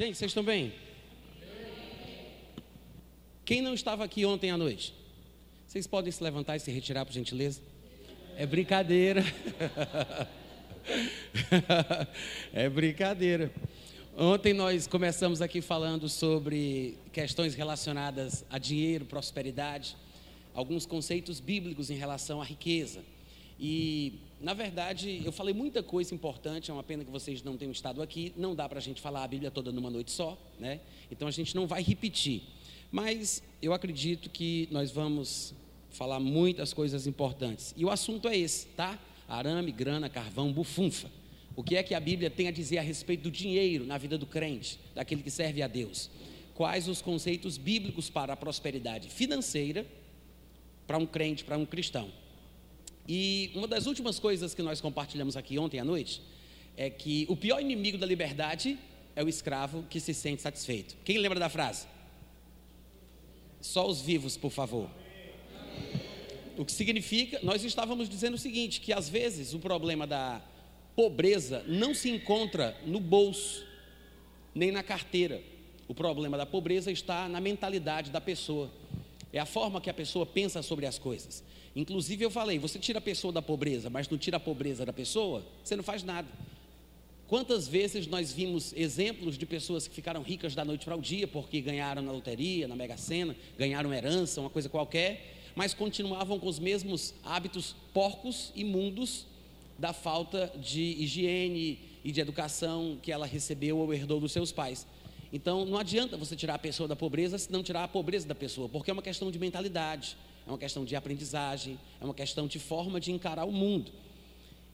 Gente, vocês estão bem? Quem não estava aqui ontem à noite? Vocês podem se levantar e se retirar, por gentileza? É brincadeira. é brincadeira. Ontem nós começamos aqui falando sobre questões relacionadas a dinheiro, prosperidade, alguns conceitos bíblicos em relação à riqueza. E, na verdade, eu falei muita coisa importante, é uma pena que vocês não tenham estado aqui, não dá para a gente falar a Bíblia toda numa noite só, né? Então a gente não vai repetir. Mas eu acredito que nós vamos falar muitas coisas importantes. E o assunto é esse, tá? Arame, grana, carvão, bufunfa. O que é que a Bíblia tem a dizer a respeito do dinheiro na vida do crente, daquele que serve a Deus? Quais os conceitos bíblicos para a prosperidade financeira para um crente, para um cristão? E uma das últimas coisas que nós compartilhamos aqui ontem à noite é que o pior inimigo da liberdade é o escravo que se sente satisfeito. Quem lembra da frase? Só os vivos, por favor. O que significa, nós estávamos dizendo o seguinte, que às vezes o problema da pobreza não se encontra no bolso, nem na carteira. O problema da pobreza está na mentalidade da pessoa. É a forma que a pessoa pensa sobre as coisas. Inclusive eu falei, você tira a pessoa da pobreza, mas não tira a pobreza da pessoa, você não faz nada. Quantas vezes nós vimos exemplos de pessoas que ficaram ricas da noite para o dia porque ganharam na loteria, na Mega Sena, ganharam herança, uma coisa qualquer, mas continuavam com os mesmos hábitos porcos, imundos, da falta de higiene e de educação que ela recebeu ou herdou dos seus pais. Então não adianta você tirar a pessoa da pobreza se não tirar a pobreza da pessoa, porque é uma questão de mentalidade é uma questão de aprendizagem, é uma questão de forma de encarar o mundo.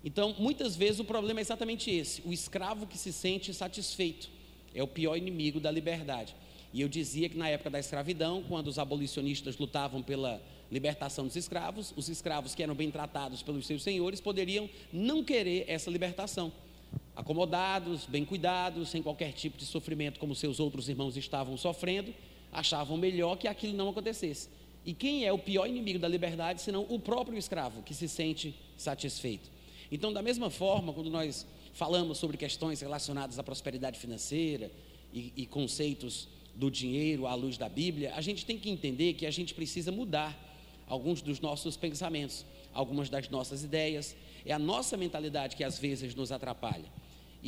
Então, muitas vezes o problema é exatamente esse: o escravo que se sente satisfeito é o pior inimigo da liberdade. E eu dizia que na época da escravidão, quando os abolicionistas lutavam pela libertação dos escravos, os escravos que eram bem tratados pelos seus senhores poderiam não querer essa libertação. Acomodados, bem cuidados, sem qualquer tipo de sofrimento, como seus outros irmãos estavam sofrendo, achavam melhor que aquilo não acontecesse. E quem é o pior inimigo da liberdade, senão o próprio escravo, que se sente satisfeito? Então, da mesma forma, quando nós falamos sobre questões relacionadas à prosperidade financeira e, e conceitos do dinheiro à luz da Bíblia, a gente tem que entender que a gente precisa mudar alguns dos nossos pensamentos, algumas das nossas ideias. É a nossa mentalidade que às vezes nos atrapalha.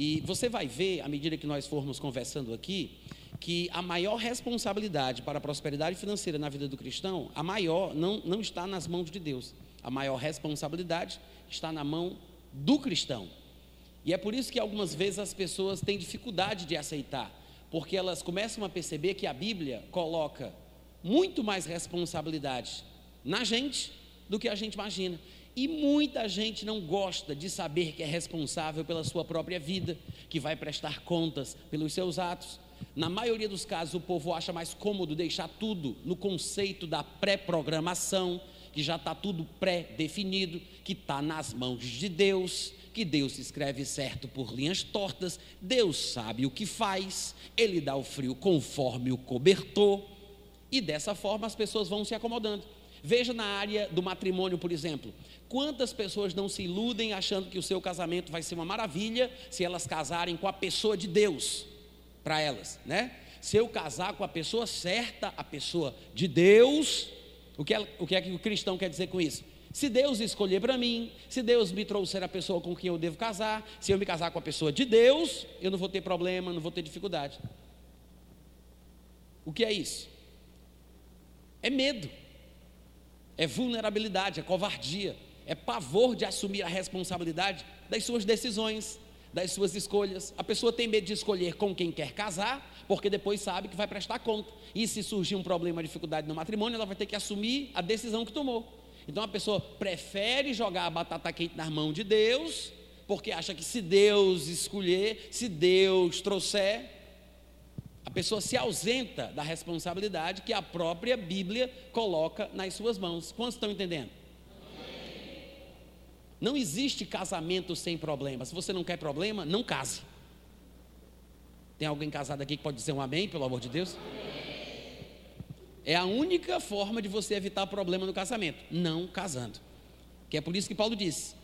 E você vai ver, à medida que nós formos conversando aqui, que a maior responsabilidade para a prosperidade financeira na vida do cristão, a maior não, não está nas mãos de Deus. A maior responsabilidade está na mão do cristão. E é por isso que algumas vezes as pessoas têm dificuldade de aceitar, porque elas começam a perceber que a Bíblia coloca muito mais responsabilidade na gente do que a gente imagina. E muita gente não gosta de saber que é responsável pela sua própria vida, que vai prestar contas pelos seus atos. Na maioria dos casos, o povo acha mais cômodo deixar tudo no conceito da pré-programação, que já está tudo pré-definido, que está nas mãos de Deus, que Deus escreve certo por linhas tortas, Deus sabe o que faz, Ele dá o frio conforme o cobertor, e dessa forma as pessoas vão se acomodando. Veja na área do matrimônio, por exemplo, quantas pessoas não se iludem achando que o seu casamento vai ser uma maravilha se elas casarem com a pessoa de Deus para elas, né? Se eu casar com a pessoa certa, a pessoa de Deus, o que, é, o que é que o cristão quer dizer com isso? Se Deus escolher para mim, se Deus me trouxer a pessoa com quem eu devo casar, se eu me casar com a pessoa de Deus, eu não vou ter problema, não vou ter dificuldade. O que é isso? É medo, é vulnerabilidade, é covardia, é pavor de assumir a responsabilidade das suas decisões, das suas escolhas. A pessoa tem medo de escolher com quem quer casar, porque depois sabe que vai prestar conta. E se surgir um problema, dificuldade no matrimônio, ela vai ter que assumir a decisão que tomou. Então a pessoa prefere jogar a batata quente nas mãos de Deus, porque acha que se Deus escolher, se Deus trouxer, a pessoa se ausenta da responsabilidade que a própria Bíblia coloca nas suas mãos. Quantos estão entendendo? Não existe casamento sem problema. Se você não quer problema, não case. Tem alguém casado aqui que pode dizer um amém, pelo amor de Deus? É a única forma de você evitar problema no casamento, não casando. Que é por isso que Paulo disse: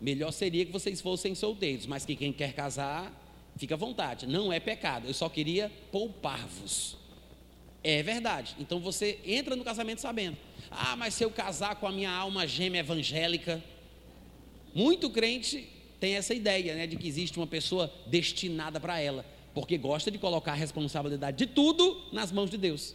melhor seria que vocês fossem solteiros, mas que quem quer casar, Fica à vontade, não é pecado. Eu só queria poupar-vos. É verdade. Então você entra no casamento sabendo. Ah, mas se eu casar com a minha alma gêmea evangélica. Muito crente tem essa ideia, né, de que existe uma pessoa destinada para ela, porque gosta de colocar a responsabilidade de tudo nas mãos de Deus.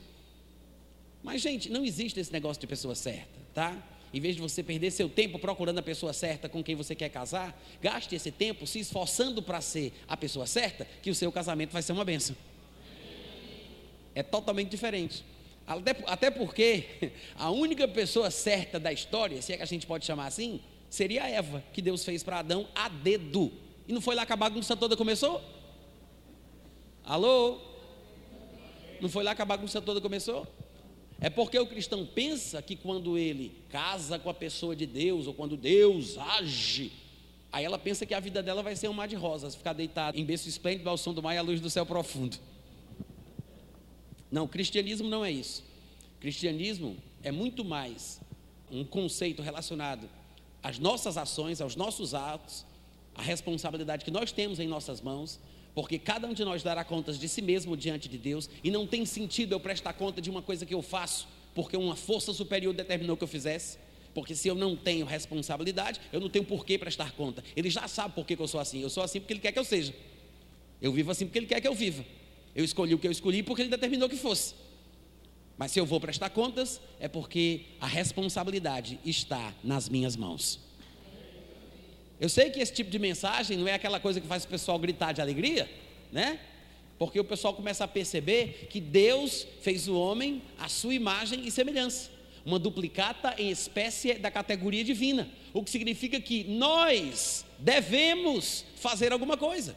Mas, gente, não existe esse negócio de pessoa certa, tá? Em vez de você perder seu tempo procurando a pessoa certa com quem você quer casar, gaste esse tempo se esforçando para ser a pessoa certa, que o seu casamento vai ser uma benção. É totalmente diferente. Até, até porque a única pessoa certa da história, se é que a gente pode chamar assim, seria a Eva, que Deus fez para Adão a dedo. E não foi lá que a bagunça toda começou? Alô? Não foi lá que a bagunça toda começou? É porque o cristão pensa que quando ele casa com a pessoa de Deus, ou quando Deus age, aí ela pensa que a vida dela vai ser um mar de rosas, ficar deitada em berço esplêndido ao som do mar e à luz do céu profundo. Não, cristianismo não é isso. Cristianismo é muito mais um conceito relacionado às nossas ações, aos nossos atos, à responsabilidade que nós temos em nossas mãos, porque cada um de nós dará contas de si mesmo diante de Deus, e não tem sentido eu prestar conta de uma coisa que eu faço, porque uma força superior determinou que eu fizesse. Porque se eu não tenho responsabilidade, eu não tenho por que prestar conta. Ele já sabe por que, eu sou assim. Eu sou assim porque ele quer que eu seja. Eu vivo assim porque ele quer que eu viva. Eu escolhi o que eu escolhi porque ele determinou que fosse. Mas se eu vou prestar contas, é porque a responsabilidade está nas minhas mãos. Eu sei que esse tipo de mensagem não é aquela coisa que faz o pessoal gritar de alegria, né? Porque o pessoal começa a perceber que Deus fez o homem à sua imagem e semelhança, uma duplicata em espécie da categoria divina, o que significa que nós devemos fazer alguma coisa.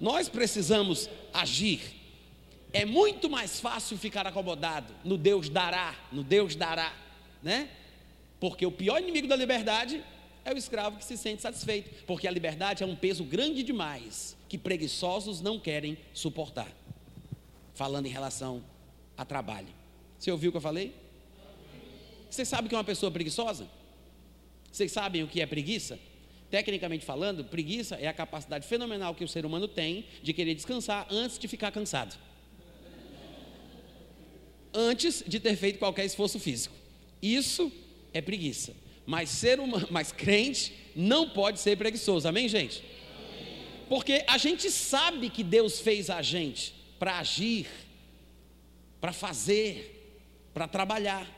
Nós precisamos agir. É muito mais fácil ficar acomodado no Deus dará, no Deus dará, né? Porque o pior inimigo da liberdade é o escravo que se sente satisfeito, porque a liberdade é um peso grande demais que preguiçosos não querem suportar. Falando em relação a trabalho. Você ouviu o que eu falei? Você sabe que é uma pessoa preguiçosa? Vocês sabem o que é preguiça? Tecnicamente falando, preguiça é a capacidade fenomenal que o ser humano tem de querer descansar antes de ficar cansado. Antes de ter feito qualquer esforço físico. Isso é preguiça. Mas ser humano, mas crente não pode ser preguiçoso. Amém, gente? Porque a gente sabe que Deus fez a gente para agir, para fazer, para trabalhar.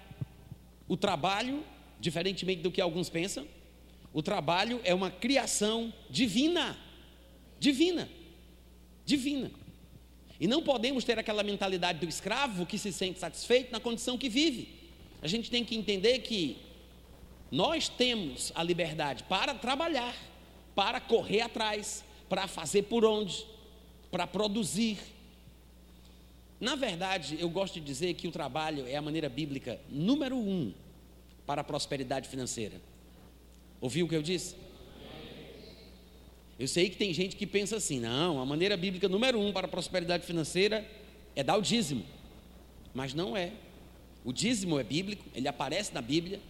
O trabalho, diferentemente do que alguns pensam, o trabalho é uma criação divina. Divina. Divina. E não podemos ter aquela mentalidade do escravo que se sente satisfeito na condição que vive. A gente tem que entender que nós temos a liberdade para trabalhar, para correr atrás, para fazer por onde, para produzir. Na verdade, eu gosto de dizer que o trabalho é a maneira bíblica número um para a prosperidade financeira. Ouviu o que eu disse? Eu sei que tem gente que pensa assim: não, a maneira bíblica número um para a prosperidade financeira é dar o dízimo. Mas não é. O dízimo é bíblico, ele aparece na Bíblia,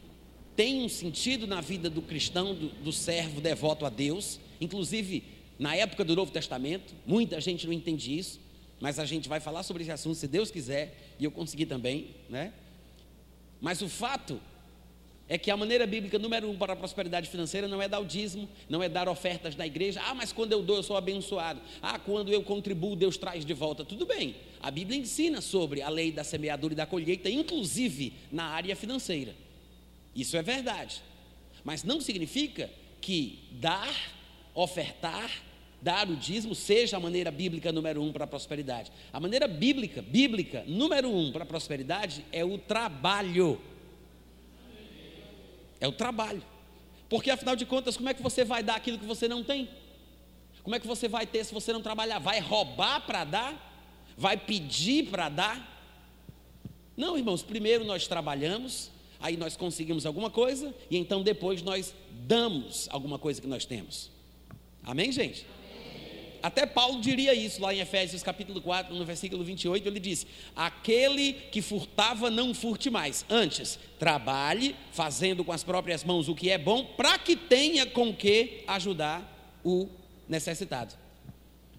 tem um sentido na vida do cristão, do, do servo devoto a Deus, inclusive na época do Novo Testamento, muita gente não entende isso, mas a gente vai falar sobre esse assunto se Deus quiser, e eu consegui também, né? Mas o fato é que a maneira bíblica número um para a prosperidade financeira não é dar o dízimo, não é dar ofertas na igreja. Ah, mas quando eu dou, eu sou abençoado. Ah, quando eu contribuo, Deus traz de volta. Tudo bem. A Bíblia ensina sobre a lei da semeadura e da colheita, inclusive na área financeira. Isso é verdade. Mas não significa que dar, ofertar, dar o dízimo seja a maneira bíblica número um para a prosperidade. A maneira bíblica, bíblica número um para a prosperidade é o trabalho. É o trabalho. Porque afinal de contas, como é que você vai dar aquilo que você não tem? Como é que você vai ter se você não trabalhar? Vai roubar para dar? Vai pedir para dar? Não, irmãos, primeiro nós trabalhamos, aí nós conseguimos alguma coisa e então depois nós damos alguma coisa que nós temos. Amém, gente? Até Paulo diria isso lá em Efésios capítulo 4, no versículo 28, ele diz: Aquele que furtava, não furte mais. Antes, trabalhe, fazendo com as próprias mãos o que é bom, para que tenha com que ajudar o necessitado.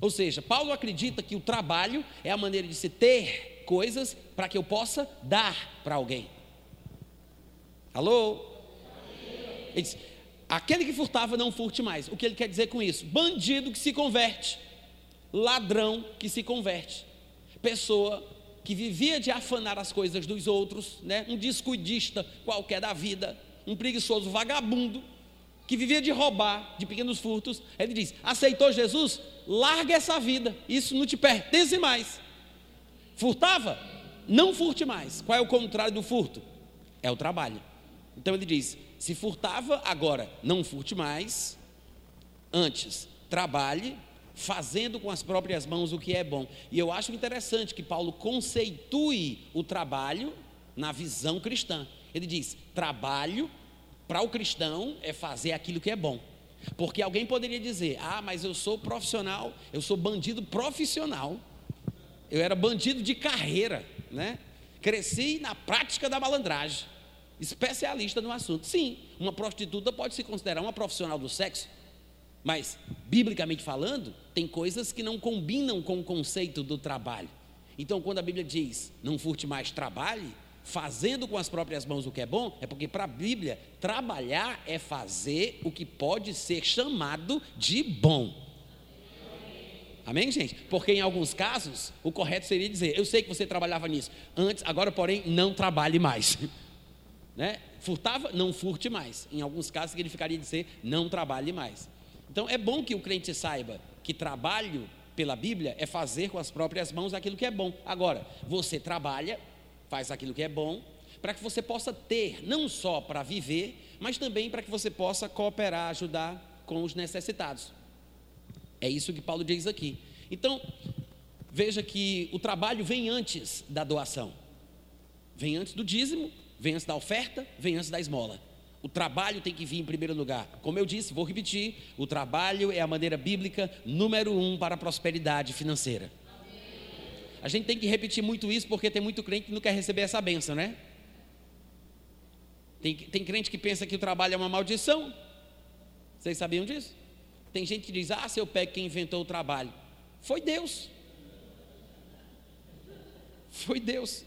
Ou seja, Paulo acredita que o trabalho é a maneira de se ter coisas para que eu possa dar para alguém. Alô? Ele diz, aquele que furtava não furte mais. O que ele quer dizer com isso? Bandido que se converte, ladrão que se converte, pessoa que vivia de afanar as coisas dos outros, né? um descuidista qualquer da vida, um preguiçoso vagabundo, que vivia de roubar, de pequenos furtos. Ele diz: aceitou Jesus? Larga essa vida, isso não te pertence mais. Furtava? Não furte mais. Qual é o contrário do furto? É o trabalho. Então ele diz: se furtava, agora não furte mais. Antes, trabalhe, fazendo com as próprias mãos o que é bom. E eu acho interessante que Paulo conceitue o trabalho na visão cristã. Ele diz: trabalho para o cristão é fazer aquilo que é bom. Porque alguém poderia dizer: ah, mas eu sou profissional, eu sou bandido profissional, eu era bandido de carreira, né? Cresci na prática da malandragem especialista no assunto. Sim, uma prostituta pode se considerar uma profissional do sexo, mas, biblicamente falando, tem coisas que não combinam com o conceito do trabalho. Então, quando a Bíblia diz não furte mais, trabalhe, fazendo com as próprias mãos o que é bom, é porque para a Bíblia, trabalhar é fazer o que pode ser chamado de bom. Amém, gente? Porque em alguns casos, o correto seria dizer: Eu sei que você trabalhava nisso antes, agora, porém, não trabalhe mais. Né? Furtava, não furte mais. Em alguns casos significaria dizer não trabalhe mais. Então é bom que o crente saiba que trabalho pela Bíblia é fazer com as próprias mãos aquilo que é bom. Agora, você trabalha, faz aquilo que é bom, para que você possa ter, não só para viver, mas também para que você possa cooperar, ajudar com os necessitados. É isso que Paulo diz aqui. Então, veja que o trabalho vem antes da doação, vem antes do dízimo, Vem antes da oferta, vem antes da esmola. O trabalho tem que vir em primeiro lugar. Como eu disse, vou repetir: o trabalho é a maneira bíblica número um para a prosperidade financeira. A gente tem que repetir muito isso porque tem muito crente que não quer receber essa benção, né? Tem, tem crente que pensa que o trabalho é uma maldição. Vocês sabiam disso? Tem gente que diz: ah, se eu pego quem inventou o trabalho. Foi Deus. Foi Deus.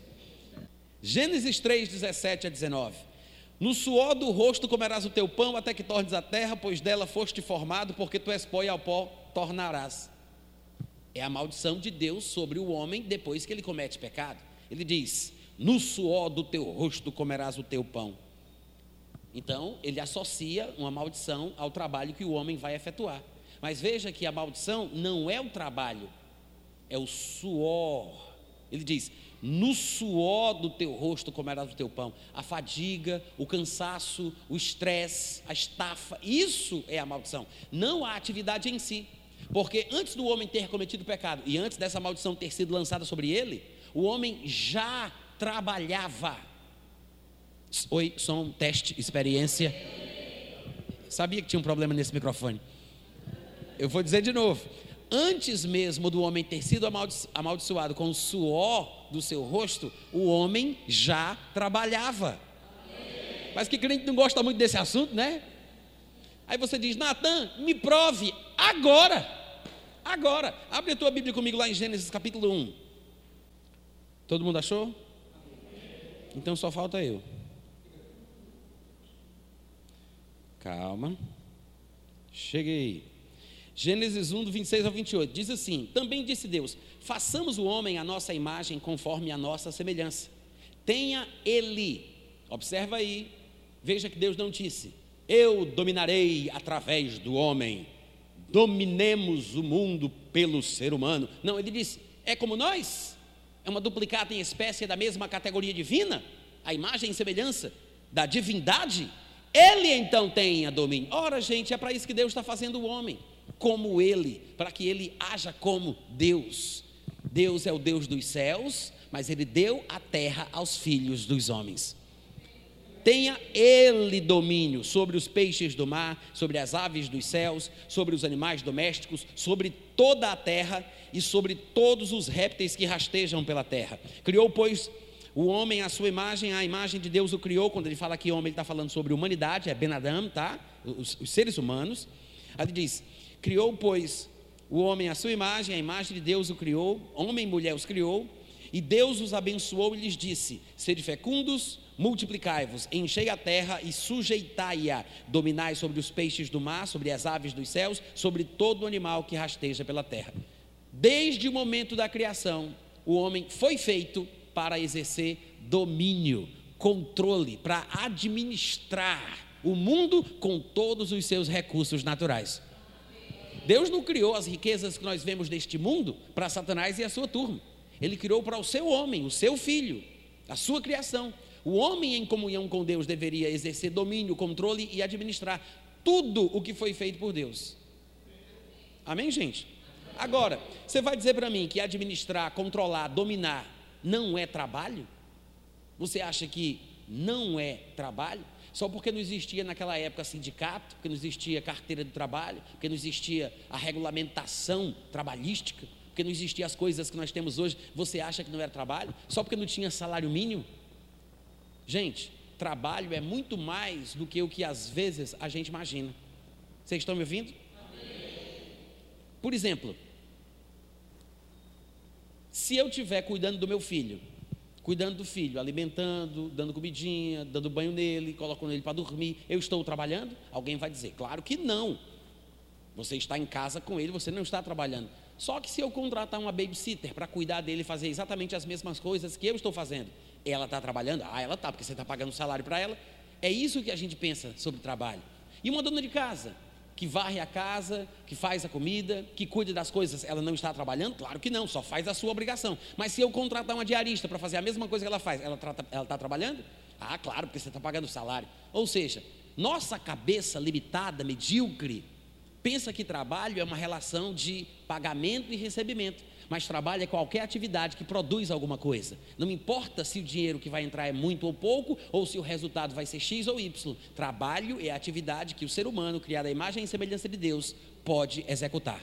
Gênesis 3, 17 a 19. No suor do rosto comerás o teu pão até que tornes a terra, pois dela foste formado, porque tu és pó e ao pó tornarás. É a maldição de Deus sobre o homem depois que ele comete pecado. Ele diz: No suor do teu rosto comerás o teu pão. Então, ele associa uma maldição ao trabalho que o homem vai efetuar. Mas veja que a maldição não é o trabalho, é o suor. Ele diz: no suor do teu rosto comerás o teu pão. A fadiga, o cansaço, o estresse, a estafa, isso é a maldição, não a atividade em si. Porque antes do homem ter cometido pecado e antes dessa maldição ter sido lançada sobre ele, o homem já trabalhava. Oi, som, teste, experiência. Sabia que tinha um problema nesse microfone. Eu vou dizer de novo antes mesmo do homem ter sido amaldiçoado com o suor do seu rosto, o homem já trabalhava. Mas que crente não gosta muito desse assunto, né? Aí você diz, Natan, me prove agora. Agora. Abre a tua Bíblia comigo lá em Gênesis capítulo 1. Todo mundo achou? Então só falta eu. Calma. Cheguei. Gênesis 1, do 26 ao 28, diz assim: Também disse Deus: façamos o homem a nossa imagem conforme a nossa semelhança. Tenha ele, observa aí, veja que Deus não disse: Eu dominarei através do homem, dominemos o mundo pelo ser humano. Não, ele disse: É como nós, é uma duplicata em espécie da mesma categoria divina, a imagem e semelhança da divindade. Ele então tenha domínio. Ora, gente, é para isso que Deus está fazendo o homem como Ele, para que Ele haja como Deus. Deus é o Deus dos céus, mas Ele deu a terra aos filhos dos homens. Tenha Ele domínio sobre os peixes do mar, sobre as aves dos céus, sobre os animais domésticos, sobre toda a terra e sobre todos os répteis que rastejam pela terra. Criou, pois, o homem à sua imagem, a imagem de Deus o criou. Quando ele fala que homem, ele está falando sobre humanidade, é Ben Adam, tá? Os, os seres humanos. Aí ele diz: Criou, pois, o homem à sua imagem, a imagem de Deus o criou, homem e mulher os criou, e Deus os abençoou e lhes disse: Sede fecundos, multiplicai-vos, enchei a terra e sujeitai-a, dominai sobre os peixes do mar, sobre as aves dos céus, sobre todo animal que rasteja pela terra. Desde o momento da criação, o homem foi feito para exercer domínio, controle, para administrar o mundo com todos os seus recursos naturais. Deus não criou as riquezas que nós vemos neste mundo para Satanás e a sua turma. Ele criou para o seu homem, o seu filho, a sua criação. O homem em comunhão com Deus deveria exercer domínio, controle e administrar tudo o que foi feito por Deus. Amém, gente? Agora, você vai dizer para mim que administrar, controlar, dominar não é trabalho? Você acha que não é trabalho? Só porque não existia naquela época sindicato, porque não existia carteira de trabalho, porque não existia a regulamentação trabalhística, porque não existiam as coisas que nós temos hoje, você acha que não era trabalho? Só porque não tinha salário mínimo? Gente, trabalho é muito mais do que o que às vezes a gente imagina. Vocês estão me ouvindo? Por exemplo, se eu estiver cuidando do meu filho, cuidando do filho, alimentando, dando comidinha, dando banho nele, colocando ele para dormir. Eu estou trabalhando? Alguém vai dizer, claro que não. Você está em casa com ele, você não está trabalhando. Só que se eu contratar uma babysitter para cuidar dele e fazer exatamente as mesmas coisas que eu estou fazendo, ela está trabalhando? Ah, ela está, porque você está pagando salário para ela. É isso que a gente pensa sobre trabalho. E uma dona de casa, que varre a casa, que faz a comida, que cuida das coisas, ela não está trabalhando? Claro que não, só faz a sua obrigação. Mas se eu contratar uma diarista para fazer a mesma coisa que ela faz, ela está trabalhando? Ah, claro, porque você está pagando salário. Ou seja, nossa cabeça limitada, medíocre, pensa que trabalho é uma relação de pagamento e recebimento mas trabalho é qualquer atividade que produz alguma coisa. Não importa se o dinheiro que vai entrar é muito ou pouco, ou se o resultado vai ser X ou Y. Trabalho é a atividade que o ser humano, criado à imagem e semelhança de Deus, pode executar.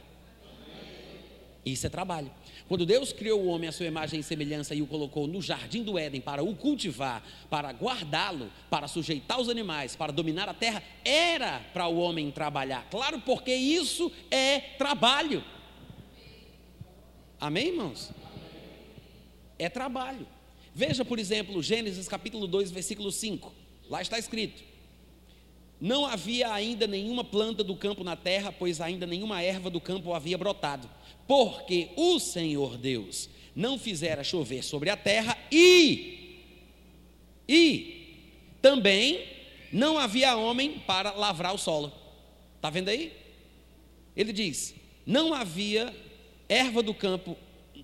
Isso é trabalho. Quando Deus criou o homem à sua imagem e semelhança e o colocou no jardim do Éden para o cultivar, para guardá-lo, para sujeitar os animais, para dominar a terra, era para o homem trabalhar. Claro, porque isso é trabalho. Amém, irmãos? É trabalho. Veja, por exemplo, Gênesis capítulo 2, versículo 5. Lá está escrito: Não havia ainda nenhuma planta do campo na terra, pois ainda nenhuma erva do campo havia brotado, porque o Senhor Deus não fizera chover sobre a terra e e também não havia homem para lavrar o solo. Está vendo aí? Ele diz: Não havia erva do campo,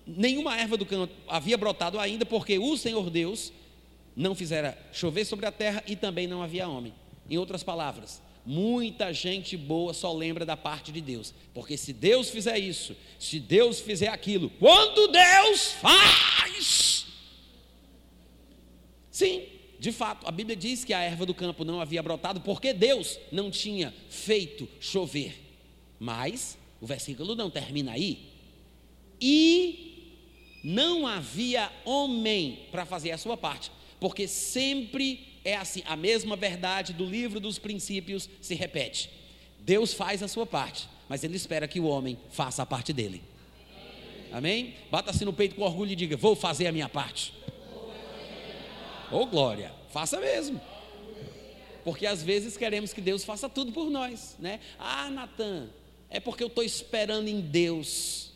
nenhuma erva do campo havia brotado ainda, porque o Senhor Deus não fizera chover sobre a terra e também não havia homem. Em outras palavras, muita gente boa só lembra da parte de Deus, porque se Deus fizer isso, se Deus fizer aquilo, quando Deus faz, sim, de fato, a Bíblia diz que a erva do campo não havia brotado porque Deus não tinha feito chover. Mas o versículo não termina aí e não havia homem para fazer a sua parte, porque sempre é assim, a mesma verdade do livro dos princípios se repete. Deus faz a sua parte, mas ele espera que o homem faça a parte dele. Amém? Bata-se no peito com orgulho e diga: Vou fazer a minha parte. Ô oh, glória, faça mesmo. Porque às vezes queremos que Deus faça tudo por nós, né? Ah, Natan, é porque eu estou esperando em Deus.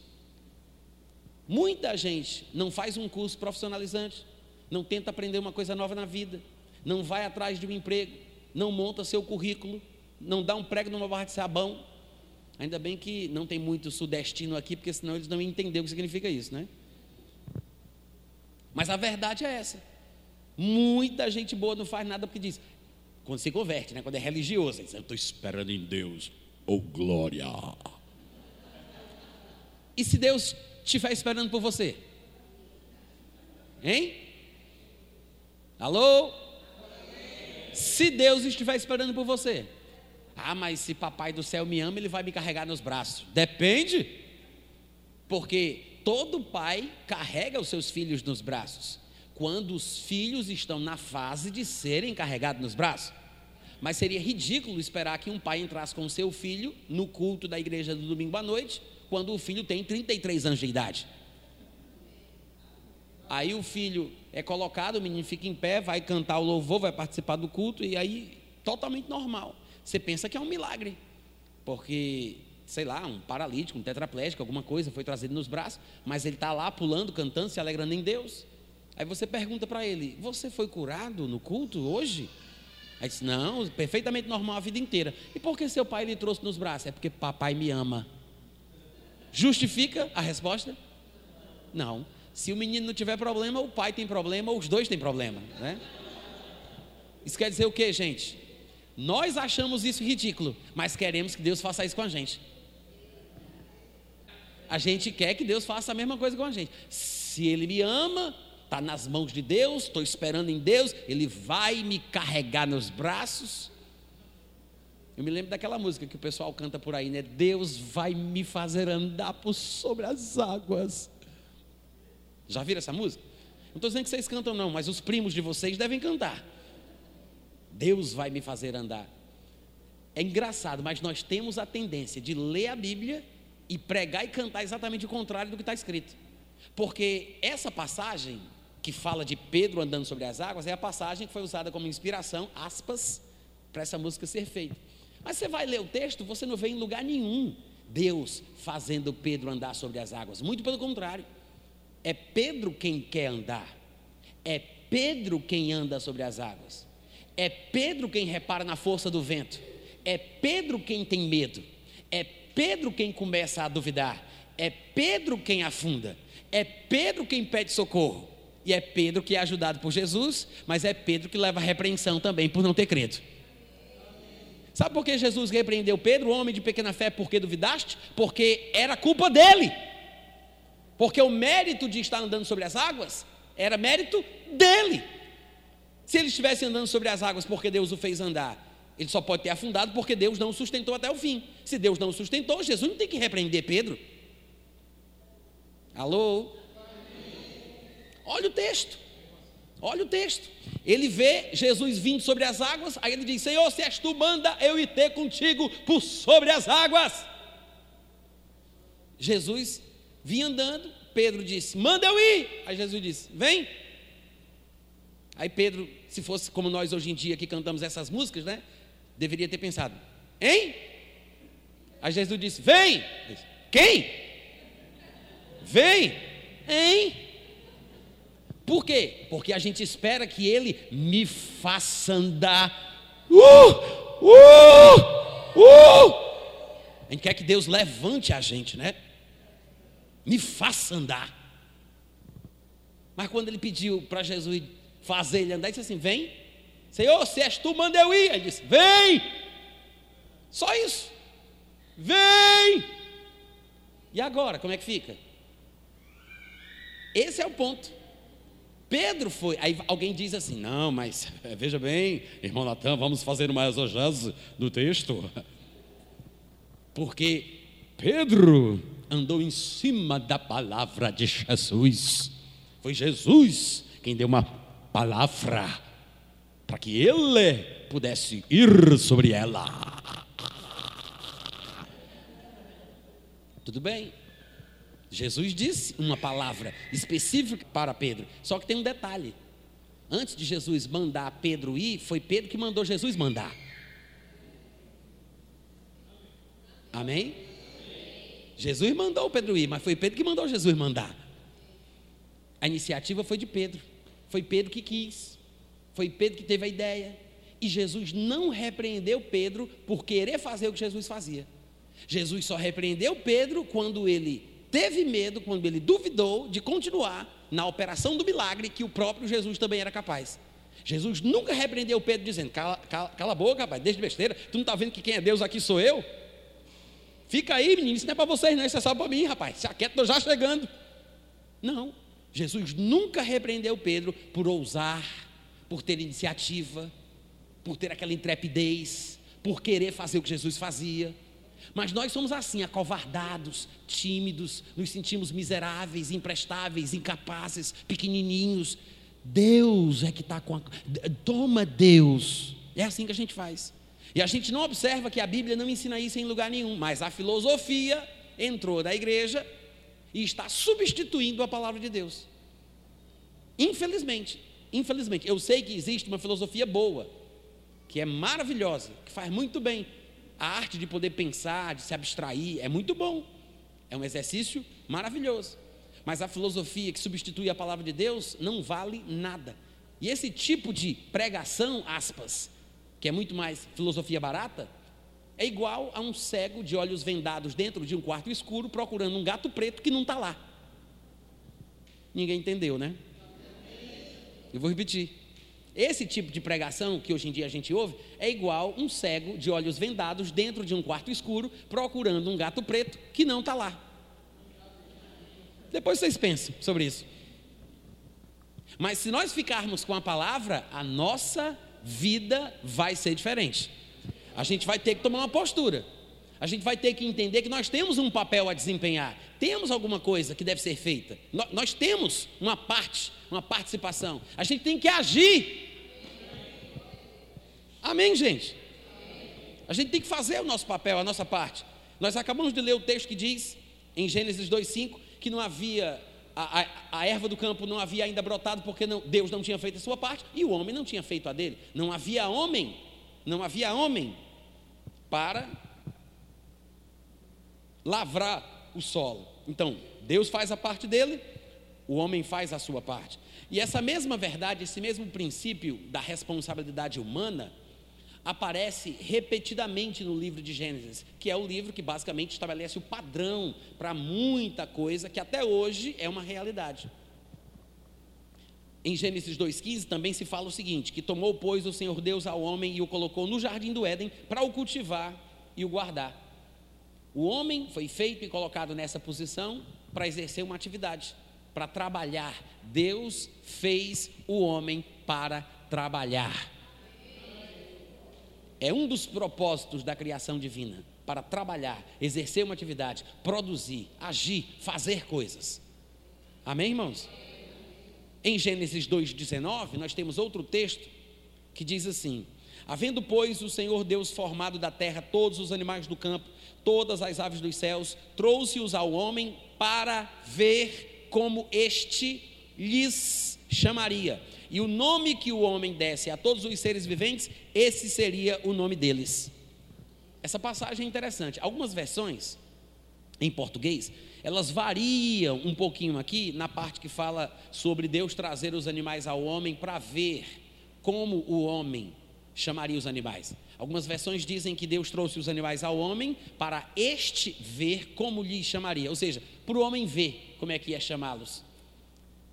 Muita gente não faz um curso profissionalizante, não tenta aprender uma coisa nova na vida, não vai atrás de um emprego, não monta seu currículo, não dá um prego numa barra de sabão. Ainda bem que não tem muito sudestino aqui, porque senão eles não entenderam o que significa isso, né? Mas a verdade é essa. Muita gente boa não faz nada porque diz, quando se converte, né? quando é religioso, diz, eu estou esperando em Deus, oh glória. E se Deus estiver esperando por você? Hein? Alô? Se Deus estiver esperando por você. Ah, mas se papai do céu me ama, ele vai me carregar nos braços. Depende. Porque todo pai carrega os seus filhos nos braços. Quando os filhos estão na fase de serem carregados nos braços. Mas seria ridículo esperar que um pai entrasse com o seu filho no culto da igreja do domingo à noite quando o filho tem 33 anos de idade. Aí o filho é colocado, o menino fica em pé, vai cantar o louvor, vai participar do culto, e aí, totalmente normal. Você pensa que é um milagre, porque, sei lá, um paralítico, um tetraplégico, alguma coisa foi trazido nos braços, mas ele está lá pulando, cantando, se alegrando em Deus. Aí você pergunta para ele: Você foi curado no culto hoje? Aí diz: Não, perfeitamente normal a vida inteira. E por que seu pai lhe trouxe nos braços? É porque papai me ama. Justifica a resposta? Não. Se o menino não tiver problema, o pai tem problema, ou os dois têm problema, né? Isso quer dizer o que, gente? Nós achamos isso ridículo, mas queremos que Deus faça isso com a gente. A gente quer que Deus faça a mesma coisa com a gente. Se Ele me ama, está nas mãos de Deus, estou esperando em Deus, Ele vai me carregar nos braços. Eu me lembro daquela música que o pessoal canta por aí, né? Deus vai me fazer andar por sobre as águas. Já viram essa música? Não estou dizendo que vocês cantam, não, mas os primos de vocês devem cantar. Deus vai me fazer andar. É engraçado, mas nós temos a tendência de ler a Bíblia e pregar e cantar exatamente o contrário do que está escrito. Porque essa passagem que fala de Pedro andando sobre as águas é a passagem que foi usada como inspiração, aspas, para essa música ser feita. Mas você vai ler o texto, você não vê em lugar nenhum Deus fazendo Pedro andar sobre as águas. Muito pelo contrário. É Pedro quem quer andar. É Pedro quem anda sobre as águas. É Pedro quem repara na força do vento. É Pedro quem tem medo. É Pedro quem começa a duvidar. É Pedro quem afunda. É Pedro quem pede socorro. E é Pedro que é ajudado por Jesus, mas é Pedro que leva repreensão também por não ter credo. Sabe por que Jesus repreendeu Pedro, homem de pequena fé, porque duvidaste? Porque era culpa dele. Porque o mérito de estar andando sobre as águas era mérito dele. Se ele estivesse andando sobre as águas porque Deus o fez andar, ele só pode ter afundado porque Deus não o sustentou até o fim. Se Deus não o sustentou, Jesus não tem que repreender Pedro. Alô? Olha o texto. Olha o texto. Ele vê Jesus vindo sobre as águas, aí ele diz: Senhor, se és tu, manda eu ir ter contigo por sobre as águas. Jesus vinha andando, Pedro disse: Manda eu ir. Aí Jesus disse: Vem. Aí Pedro, se fosse como nós hoje em dia que cantamos essas músicas, né? Deveria ter pensado: Hein? Aí Jesus disse: Vem. Disse, Quem? Vem. Hein? Por quê? Porque a gente espera que ele me faça andar. Uh! Uh! Uh! A gente quer que Deus levante a gente, né? me faça andar. Mas quando ele pediu para Jesus fazer ele andar, ele disse assim: Vem, Senhor, se és tu, manda eu ir. Ele disse: Vem, só isso, vem. E agora, como é que fica? Esse é o ponto. Pedro foi. Aí alguém diz assim: Não, mas veja bem, irmão Natan, vamos fazer uma exegese do texto. Porque Pedro andou em cima da palavra de Jesus. Foi Jesus quem deu uma palavra para que ele pudesse ir sobre ela. Tudo bem. Jesus disse uma palavra específica para Pedro, só que tem um detalhe. Antes de Jesus mandar Pedro ir, foi Pedro que mandou Jesus mandar. Amém? Jesus mandou Pedro ir, mas foi Pedro que mandou Jesus mandar. A iniciativa foi de Pedro. Foi Pedro que quis. Foi Pedro que teve a ideia. E Jesus não repreendeu Pedro por querer fazer o que Jesus fazia. Jesus só repreendeu Pedro quando ele teve medo, quando ele duvidou de continuar na operação do milagre que o próprio Jesus também era capaz. Jesus nunca repreendeu Pedro dizendo: cala, cala, cala a boca, rapaz, deixa de besteira, tu não está vendo que quem é Deus aqui sou eu? Fica aí, menino, isso não é para vocês, não, isso é só para mim, rapaz. Se aquieta, estou já chegando. Não, Jesus nunca repreendeu Pedro por ousar, por ter iniciativa, por ter aquela intrepidez, por querer fazer o que Jesus fazia. Mas nós somos assim, acovardados, tímidos, nos sentimos miseráveis, imprestáveis, incapazes, pequenininhos. Deus é que está com a. Toma Deus. É assim que a gente faz. E a gente não observa que a Bíblia não ensina isso em lugar nenhum, mas a filosofia entrou na igreja e está substituindo a palavra de Deus. Infelizmente, infelizmente, eu sei que existe uma filosofia boa, que é maravilhosa, que faz muito bem. A arte de poder pensar, de se abstrair, é muito bom. É um exercício maravilhoso. Mas a filosofia que substitui a palavra de Deus não vale nada. E esse tipo de pregação, aspas, que é muito mais filosofia barata, é igual a um cego de olhos vendados dentro de um quarto escuro procurando um gato preto que não está lá. Ninguém entendeu, né? Eu vou repetir. Esse tipo de pregação que hoje em dia a gente ouve é igual um cego de olhos vendados dentro de um quarto escuro procurando um gato preto que não está lá. Depois vocês pensam sobre isso. Mas se nós ficarmos com a palavra, a nossa vida vai ser diferente. A gente vai ter que tomar uma postura. A gente vai ter que entender que nós temos um papel a desempenhar, temos alguma coisa que deve ser feita, nós, temos uma parte, uma participação. A gente tem que agir. Amém, gente? A gente tem que fazer o nosso papel, a nossa parte. Nós acabamos de ler o texto que diz, em Gênesis 2,5, que não havia, a, a, a, erva do campo não havia ainda brotado porque não, Deus não tinha feito a sua parte e o homem não tinha feito a dele. Não havia homem, não havia homem para lavrar o solo. Então, Deus faz a parte dele, o homem faz a sua parte. E essa mesma verdade, esse mesmo princípio da responsabilidade humana, aparece repetidamente no livro de Gênesis, que é o livro que basicamente estabelece o padrão para muita coisa que até hoje é uma realidade. Em Gênesis 2,15 também se fala o seguinte: que tomou, pois, o Senhor Deus ao homem e o colocou no jardim do Éden para o cultivar e o guardar. O homem foi feito e colocado nessa posição para exercer uma atividade, para trabalhar. Deus fez o homem para trabalhar. É um dos propósitos da criação divina, para trabalhar, exercer uma atividade, produzir, agir, fazer coisas. Amém, irmãos? Em Gênesis 2,19, nós temos outro texto que diz assim: Havendo, pois, o Senhor Deus formado da terra todos os animais do campo, todas as aves dos céus, trouxe-os ao homem para ver como este lhes chamaria. E o nome que o homem desse a todos os seres viventes, esse seria o nome deles. Essa passagem é interessante. Algumas versões em português, elas variam um pouquinho aqui na parte que fala sobre Deus trazer os animais ao homem para ver como o homem chamaria os animais. Algumas versões dizem que Deus trouxe os animais ao homem para este ver como lhe chamaria, ou seja, para o homem ver como é que ia chamá-los.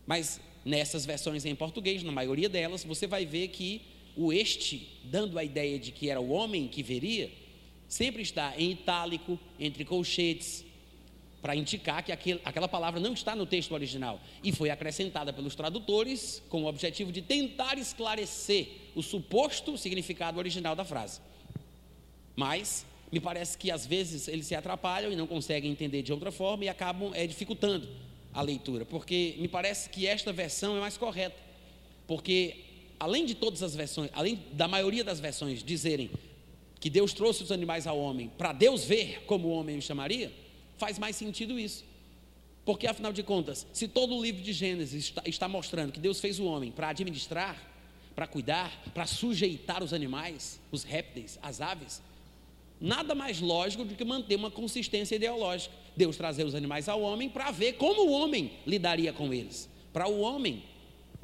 Mas nessas versões em português, na maioria delas, você vai ver que o este, dando a ideia de que era o homem que veria, sempre está em itálico, entre colchetes, para indicar que aquela palavra não está no texto original e foi acrescentada pelos tradutores com o objetivo de tentar esclarecer o suposto significado original da frase. Mas me parece que às vezes eles se atrapalham e não conseguem entender de outra forma e acabam é, dificultando a leitura, porque me parece que esta versão é mais correta, porque além de todas as versões, além da maioria das versões dizerem que Deus trouxe os animais ao homem para Deus ver como o homem o chamaria, faz mais sentido isso. Porque, afinal de contas, se todo o livro de Gênesis está, está mostrando que Deus fez o homem para administrar, para cuidar, para sujeitar os animais, os répteis, as aves, nada mais lógico do que manter uma consistência ideológica. Deus trazer os animais ao homem para ver como o homem lidaria com eles, para o homem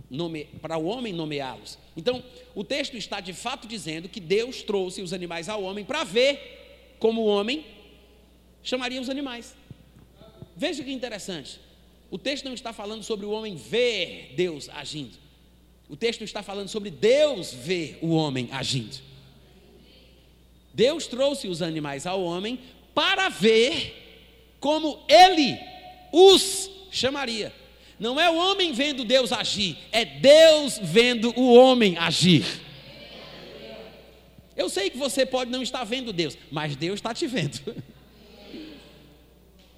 nome, para o homem nomeá-los. Então, o texto está de fato dizendo que Deus trouxe os animais ao homem para ver como o homem chamaria os animais. Veja que interessante. O texto não está falando sobre o homem ver Deus agindo. O texto está falando sobre Deus ver o homem agindo. Deus trouxe os animais ao homem para ver como ele os chamaria. Não é o homem vendo Deus agir, é Deus vendo o homem agir. Eu sei que você pode não estar vendo Deus, mas Deus está te vendo.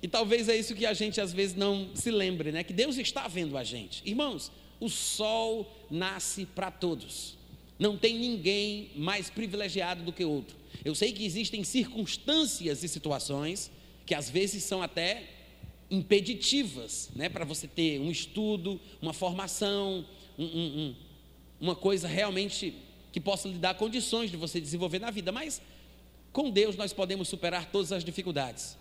E talvez é isso que a gente às vezes não se lembre, né? Que Deus está vendo a gente. Irmãos, o sol nasce para todos. Não tem ninguém mais privilegiado do que outro. Eu sei que existem circunstâncias e situações que às vezes são até impeditivas, né, para você ter um estudo, uma formação, um, um, um, uma coisa realmente que possa lhe dar condições de você desenvolver na vida. Mas com Deus nós podemos superar todas as dificuldades.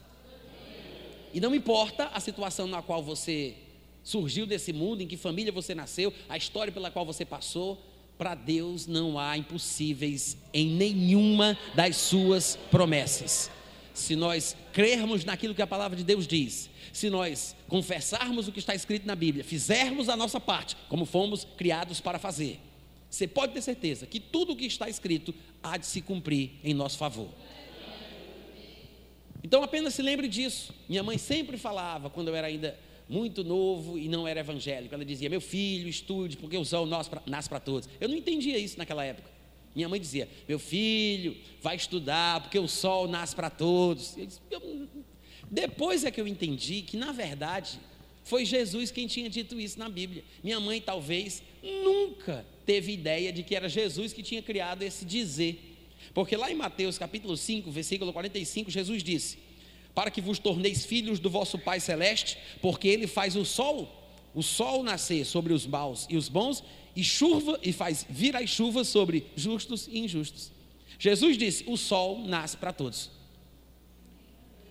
E não importa a situação na qual você surgiu desse mundo, em que família você nasceu, a história pela qual você passou, para Deus não há impossíveis em nenhuma das suas promessas. Se nós crermos naquilo que a palavra de Deus diz, se nós confessarmos o que está escrito na Bíblia, fizermos a nossa parte, como fomos criados para fazer, você pode ter certeza que tudo o que está escrito há de se cumprir em nosso favor. Então apenas se lembre disso. Minha mãe sempre falava, quando eu era ainda muito novo e não era evangélico, ela dizia: Meu filho, estude, porque o sol nasce para todos. Eu não entendia isso naquela época. Minha mãe dizia: Meu filho, vai estudar, porque o sol nasce para todos. Eu disse, eu... Depois é que eu entendi que, na verdade, foi Jesus quem tinha dito isso na Bíblia. Minha mãe talvez nunca teve ideia de que era Jesus que tinha criado esse dizer. Porque lá em Mateus capítulo 5, versículo 45, Jesus disse: Para que vos torneis filhos do vosso Pai celeste, porque ele faz o sol, o sol nascer sobre os maus e os bons, e chuva e faz vir as chuvas sobre justos e injustos. Jesus disse: "O sol nasce para todos".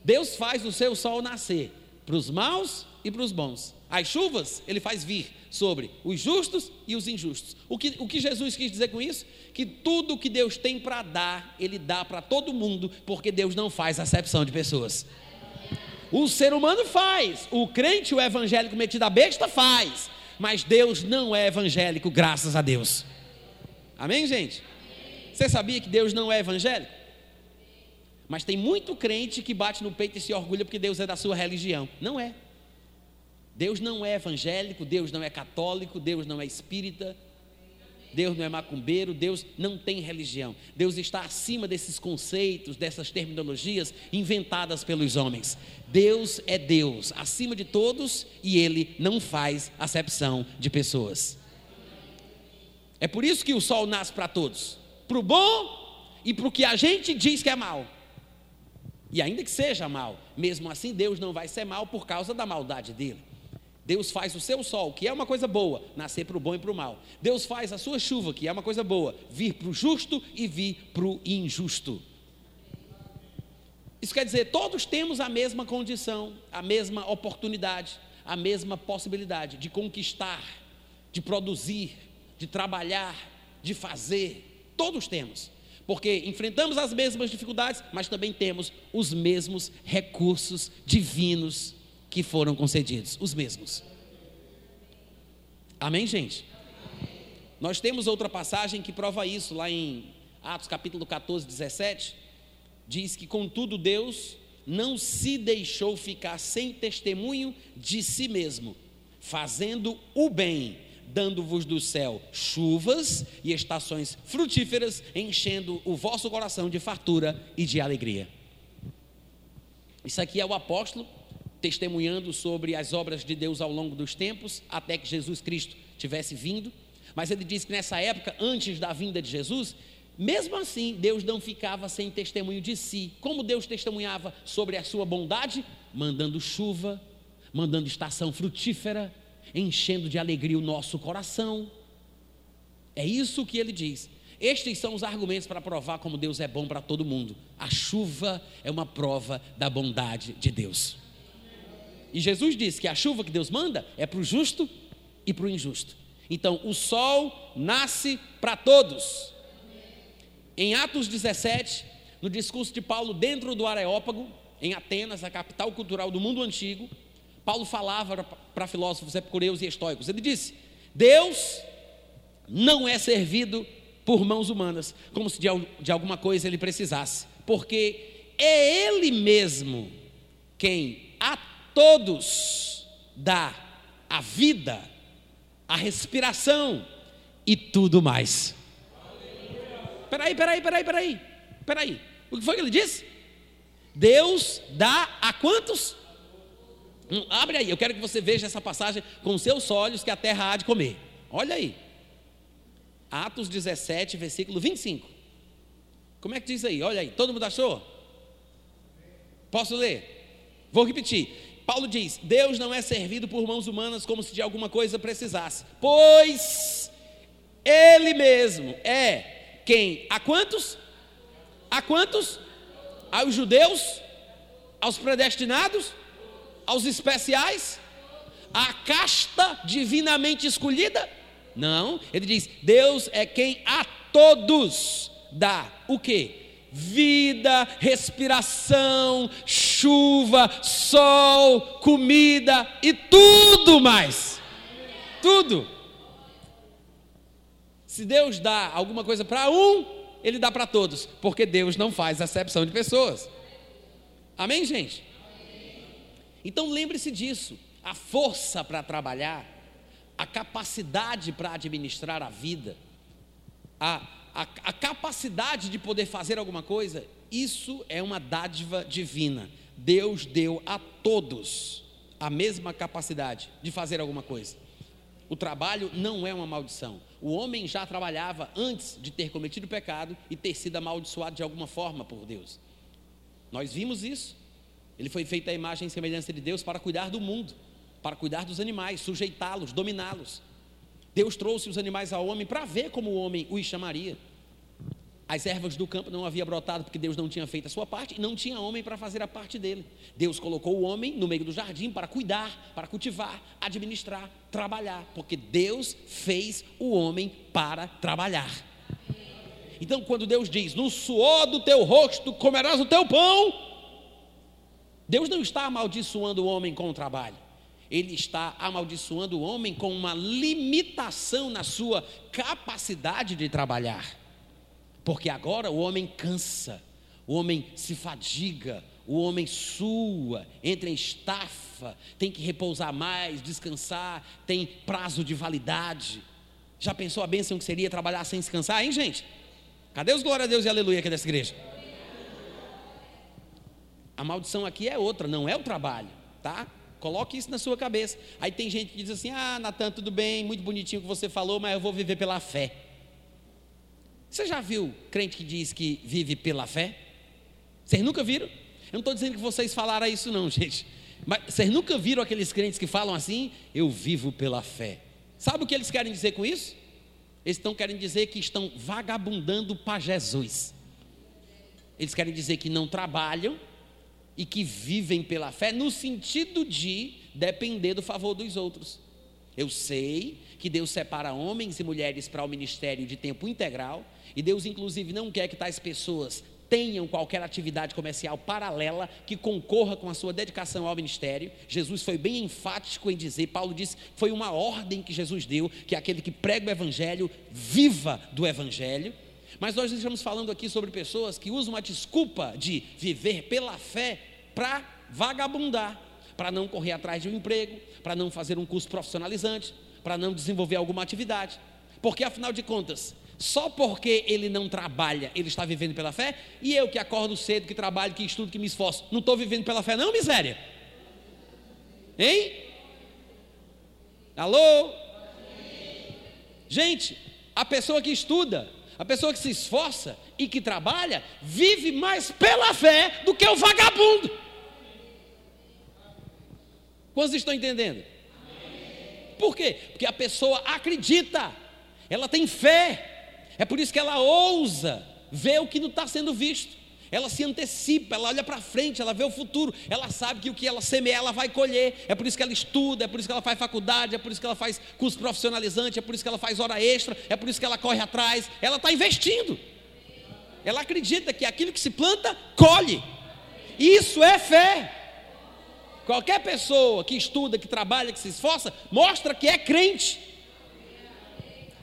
Deus faz o seu sol nascer para os maus e para os bons. As chuvas ele faz vir sobre os justos e os injustos. O que, o que Jesus quis dizer com isso? Que tudo que Deus tem para dar, Ele dá para todo mundo, porque Deus não faz acepção de pessoas. O ser humano faz, o crente, o evangélico metido a besta faz, mas Deus não é evangélico, graças a Deus. Amém, gente? Você sabia que Deus não é evangélico? Mas tem muito crente que bate no peito e se orgulha porque Deus é da sua religião. Não é. Deus não é evangélico, Deus não é católico, Deus não é espírita, Deus não é macumbeiro, Deus não tem religião. Deus está acima desses conceitos, dessas terminologias inventadas pelos homens. Deus é Deus, acima de todos, e Ele não faz acepção de pessoas. É por isso que o sol nasce para todos, para o bom e para o que a gente diz que é mal. E ainda que seja mal, mesmo assim Deus não vai ser mal por causa da maldade dele. Deus faz o seu sol, que é uma coisa boa, nascer para o bom e para o mal. Deus faz a sua chuva, que é uma coisa boa, vir para o justo e vir para o injusto. Isso quer dizer, todos temos a mesma condição, a mesma oportunidade, a mesma possibilidade de conquistar, de produzir, de trabalhar, de fazer. Todos temos. Porque enfrentamos as mesmas dificuldades, mas também temos os mesmos recursos divinos que foram concedidos, os mesmos. Amém, gente? Nós temos outra passagem que prova isso, lá em Atos capítulo 14, 17, diz que, contudo, Deus não se deixou ficar sem testemunho de si mesmo, fazendo o bem, dando-vos do céu chuvas e estações frutíferas, enchendo o vosso coração de fartura e de alegria. Isso aqui é o apóstolo testemunhando sobre as obras de Deus ao longo dos tempos, até que Jesus Cristo tivesse vindo. Mas ele diz que nessa época, antes da vinda de Jesus, mesmo assim, Deus não ficava sem testemunho de si. Como Deus testemunhava sobre a sua bondade? Mandando chuva, mandando estação frutífera, enchendo de alegria o nosso coração. É isso que ele diz. Estes são os argumentos para provar como Deus é bom para todo mundo. A chuva é uma prova da bondade de Deus. E Jesus disse que a chuva que Deus manda é para o justo e para o injusto. Então, o sol nasce para todos. Em Atos 17, no discurso de Paulo dentro do Areópago, em Atenas, a capital cultural do mundo antigo, Paulo falava para filósofos epicureus e estoicos. Ele disse: Deus não é servido por mãos humanas, como se de, de alguma coisa ele precisasse, porque é Ele mesmo quem todos dá a vida, a respiração e tudo mais. Peraí, peraí, peraí, peraí, peraí. O que foi que ele disse? Deus dá a quantos? Hum, abre aí, eu quero que você veja essa passagem com seus olhos que a terra há de comer. Olha aí. Atos 17, versículo 25. Como é que diz aí? Olha aí, todo mundo achou? Posso ler? Vou repetir. Paulo diz: Deus não é servido por mãos humanas como se de alguma coisa precisasse, pois Ele mesmo é quem? A quantos? A quantos? Aos judeus? Aos predestinados? Aos especiais? A casta divinamente escolhida? Não, ele diz: Deus é quem a todos dá o que? Vida, respiração, chuva, sol, comida e tudo mais. Tudo. Se Deus dá alguma coisa para um, Ele dá para todos, porque Deus não faz acepção de pessoas. Amém, gente? Então lembre-se disso. A força para trabalhar a capacidade para administrar a vida, a, a, a, capacidade de poder fazer alguma coisa, isso é uma dádiva divina. Deus deu a todos a mesma capacidade de fazer alguma coisa. O trabalho não é uma maldição. O homem já trabalhava antes de ter cometido o pecado e ter sido amaldiçoado de alguma forma por Deus. Nós vimos isso. Ele foi feito à imagem e semelhança de Deus para cuidar do mundo para cuidar dos animais, sujeitá-los, dominá-los. Deus trouxe os animais ao homem para ver como o homem os chamaria. As ervas do campo não havia brotado porque Deus não tinha feito a sua parte e não tinha homem para fazer a parte dele. Deus colocou o homem no meio do jardim para cuidar, para cultivar, administrar, trabalhar, porque Deus fez o homem para trabalhar. Então, quando Deus diz: "No suor do teu rosto comerás o teu pão", Deus não está amaldiçoando o homem com o trabalho ele está amaldiçoando o homem com uma limitação na sua capacidade de trabalhar. Porque agora o homem cansa, o homem se fadiga, o homem sua, entra em estafa, tem que repousar mais, descansar, tem prazo de validade. Já pensou a bênção que seria trabalhar sem descansar, hein, gente? Cadê os glória a Deus e aleluia aqui dessa igreja? A maldição aqui é outra, não é o trabalho, tá? Coloque isso na sua cabeça. Aí tem gente que diz assim: Ah, Natan, tudo bem, muito bonitinho o que você falou, mas eu vou viver pela fé. Você já viu crente que diz que vive pela fé? Vocês nunca viram? Eu não estou dizendo que vocês falaram isso, não, gente. Mas vocês nunca viram aqueles crentes que falam assim? Eu vivo pela fé. Sabe o que eles querem dizer com isso? Eles estão querendo dizer que estão vagabundando para Jesus. Eles querem dizer que não trabalham, e que vivem pela fé, no sentido de depender do favor dos outros. Eu sei que Deus separa homens e mulheres para o ministério de tempo integral, e Deus, inclusive, não quer que tais pessoas tenham qualquer atividade comercial paralela que concorra com a sua dedicação ao ministério. Jesus foi bem enfático em dizer, Paulo disse, foi uma ordem que Jesus deu, que aquele que prega o evangelho viva do evangelho. Mas nós estamos falando aqui sobre pessoas que usam a desculpa de viver pela fé para vagabundar, para não correr atrás de um emprego, para não fazer um curso profissionalizante, para não desenvolver alguma atividade. Porque afinal de contas, só porque ele não trabalha, ele está vivendo pela fé, e eu que acordo cedo, que trabalho, que estudo, que me esforço, não estou vivendo pela fé, não, miséria? Hein? Alô? Gente, a pessoa que estuda, a pessoa que se esforça e que trabalha, vive mais pela fé do que o vagabundo. Quantos estão entendendo? Por quê? Porque a pessoa acredita, ela tem fé, é por isso que ela ousa ver o que não está sendo visto. Ela se antecipa, ela olha para frente, ela vê o futuro, ela sabe que o que ela semeia, ela vai colher. É por isso que ela estuda, é por isso que ela faz faculdade, é por isso que ela faz curso profissionalizante, é por isso que ela faz hora extra, é por isso que ela corre atrás. Ela está investindo. Ela acredita que aquilo que se planta, colhe. Isso é fé. Qualquer pessoa que estuda, que trabalha, que se esforça, mostra que é crente.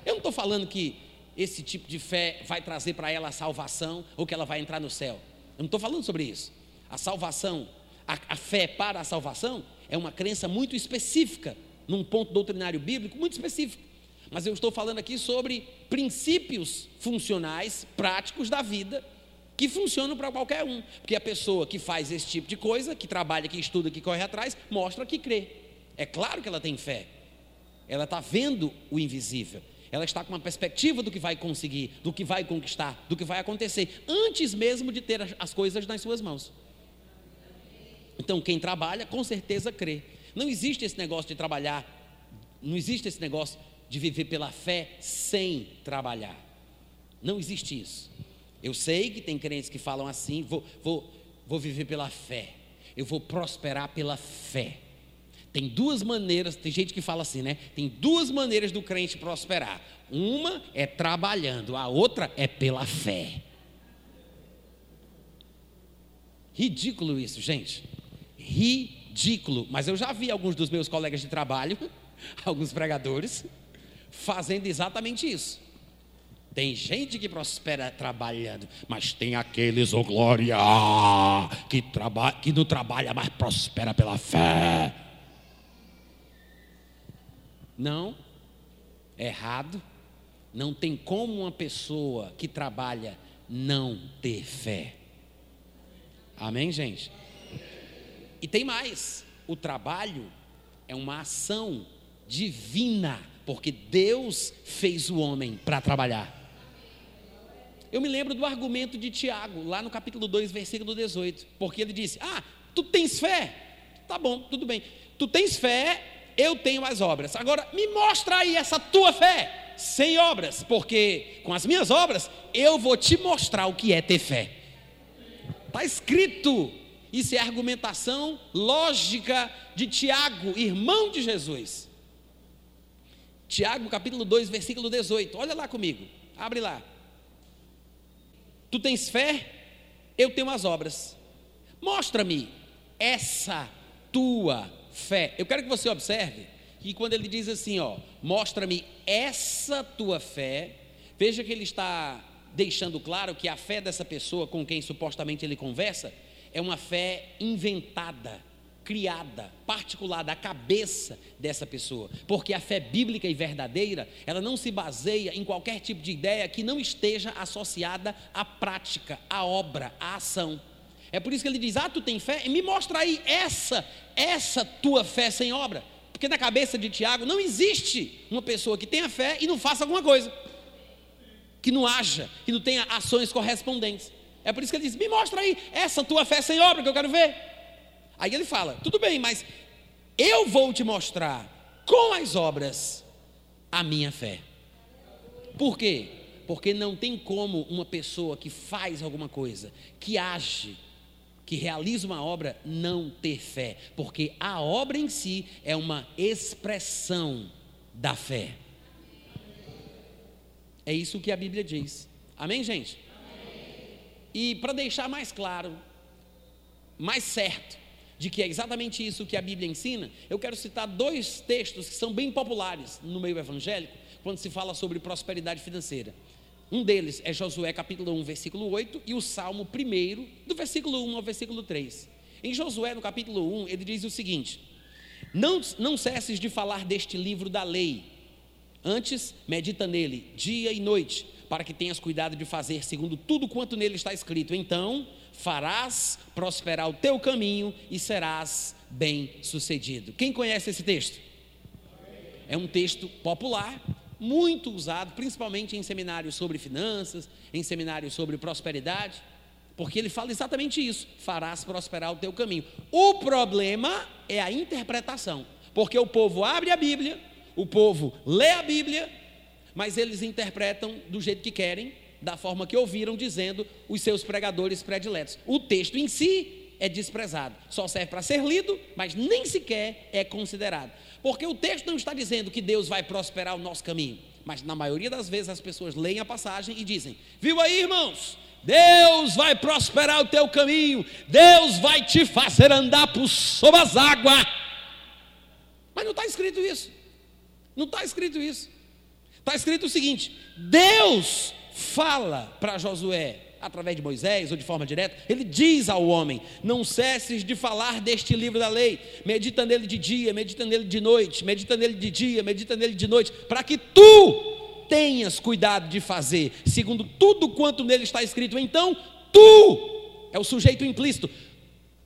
Eu não estou falando que esse tipo de fé vai trazer para ela a salvação ou que ela vai entrar no céu. Eu não estou falando sobre isso. A salvação, a, a, fé para a salvação é uma crença muito específica, num ponto doutrinário bíblico muito específico. Mas eu estou falando aqui sobre princípios funcionais, práticos da vida, que funcionam para qualquer um. Porque a pessoa que faz esse tipo de coisa, que trabalha, que estuda, que corre atrás, mostra que crê. É claro que ela tem fé. Ela está vendo o invisível. Ela está com uma perspectiva do que vai conseguir, do que vai conquistar, do que vai acontecer, antes mesmo de ter as coisas nas suas mãos. Então, quem trabalha, com certeza crê. Não existe esse negócio de trabalhar, não existe esse negócio de viver pela fé sem trabalhar. Não existe isso. Eu sei que tem crentes que falam assim: vou, vou, vou viver pela fé, eu vou prosperar pela fé. Tem duas maneiras, tem gente que fala assim, né? Tem duas maneiras do crente prosperar. Uma é trabalhando, a outra é pela fé. Ridículo isso, gente. Ridículo. Mas eu já vi alguns dos meus colegas de trabalho, alguns pregadores, fazendo exatamente isso. Tem gente que prospera trabalhando, mas tem aqueles, oh glória, que, traba, que não trabalha, mas prospera pela fé. Não, errado. Não tem como uma pessoa que trabalha não ter fé. Amém, gente? E tem mais: o trabalho é uma ação divina, porque Deus fez o homem para trabalhar. Eu me lembro do argumento de Tiago, lá no capítulo 2, versículo 18, porque ele disse: Ah, tu tens fé? Tá bom, tudo bem. Tu tens fé, eu tenho as obras. Agora, me mostra aí essa tua fé, sem obras, porque com as minhas obras eu vou te mostrar o que é ter fé. Está escrito. Isso é argumentação lógica de Tiago, irmão de Jesus. Tiago, capítulo 2, versículo 18. Olha lá comigo. Abre lá. Tu tens fé? Eu tenho as obras. Mostra-me essa tua fé. Eu quero que você observe que quando ele diz assim, ó, mostra-me essa tua fé, veja que ele está deixando claro que a fé dessa pessoa com quem supostamente ele conversa é uma fé inventada, criada, particular da cabeça dessa pessoa, porque a fé bíblica e verdadeira, ela não se baseia em qualquer tipo de ideia que não esteja associada à prática, à obra, à ação. É por isso que ele diz: "Ah, tu tem fé? Me mostra aí essa, essa tua fé sem obra". Porque na cabeça de Tiago não existe uma pessoa que tenha fé e não faça alguma coisa. Que não haja, que não tenha ações correspondentes. É por isso que ele diz: "Me mostra aí essa tua fé sem obra que eu quero ver". Aí ele fala: tudo bem, mas eu vou te mostrar com as obras a minha fé. Por quê? Porque não tem como uma pessoa que faz alguma coisa, que age, que realiza uma obra, não ter fé. Porque a obra em si é uma expressão da fé. É isso que a Bíblia diz. Amém, gente? Amém. E para deixar mais claro, mais certo, de que é exatamente isso que a Bíblia ensina, eu quero citar dois textos que são bem populares no meio evangélico, quando se fala sobre prosperidade financeira. Um deles é Josué capítulo 1, versículo 8, e o Salmo 1, do versículo 1 ao versículo 3. Em Josué, no capítulo 1, ele diz o seguinte: Não, não cesses de falar deste livro da lei, antes medita nele, dia e noite, para que tenhas cuidado de fazer segundo tudo quanto nele está escrito. Então farás prosperar o teu caminho e serás bem sucedido. Quem conhece esse texto? É um texto popular, muito usado, principalmente em seminários sobre finanças, em seminários sobre prosperidade, porque ele fala exatamente isso: farás prosperar o teu caminho. O problema é a interpretação, porque o povo abre a Bíblia, o povo lê a Bíblia, mas eles interpretam do jeito que querem, da forma que ouviram, dizendo os seus pregadores prediletos. O texto em si é desprezado, só serve para ser lido, mas nem sequer é considerado. Porque o texto não está dizendo que Deus vai prosperar o nosso caminho, mas na maioria das vezes as pessoas leem a passagem e dizem: Viu aí, irmãos? Deus vai prosperar o teu caminho, Deus vai te fazer andar por sobre as águas. Mas não está escrito isso. Não está escrito isso. Está escrito o seguinte: Deus fala para Josué, através de Moisés ou de forma direta, ele diz ao homem: Não cesses de falar deste livro da lei, medita nele de dia, medita nele de noite, medita nele de dia, medita nele de noite, para que tu tenhas cuidado de fazer, segundo tudo quanto nele está escrito. Então, tu é o sujeito implícito.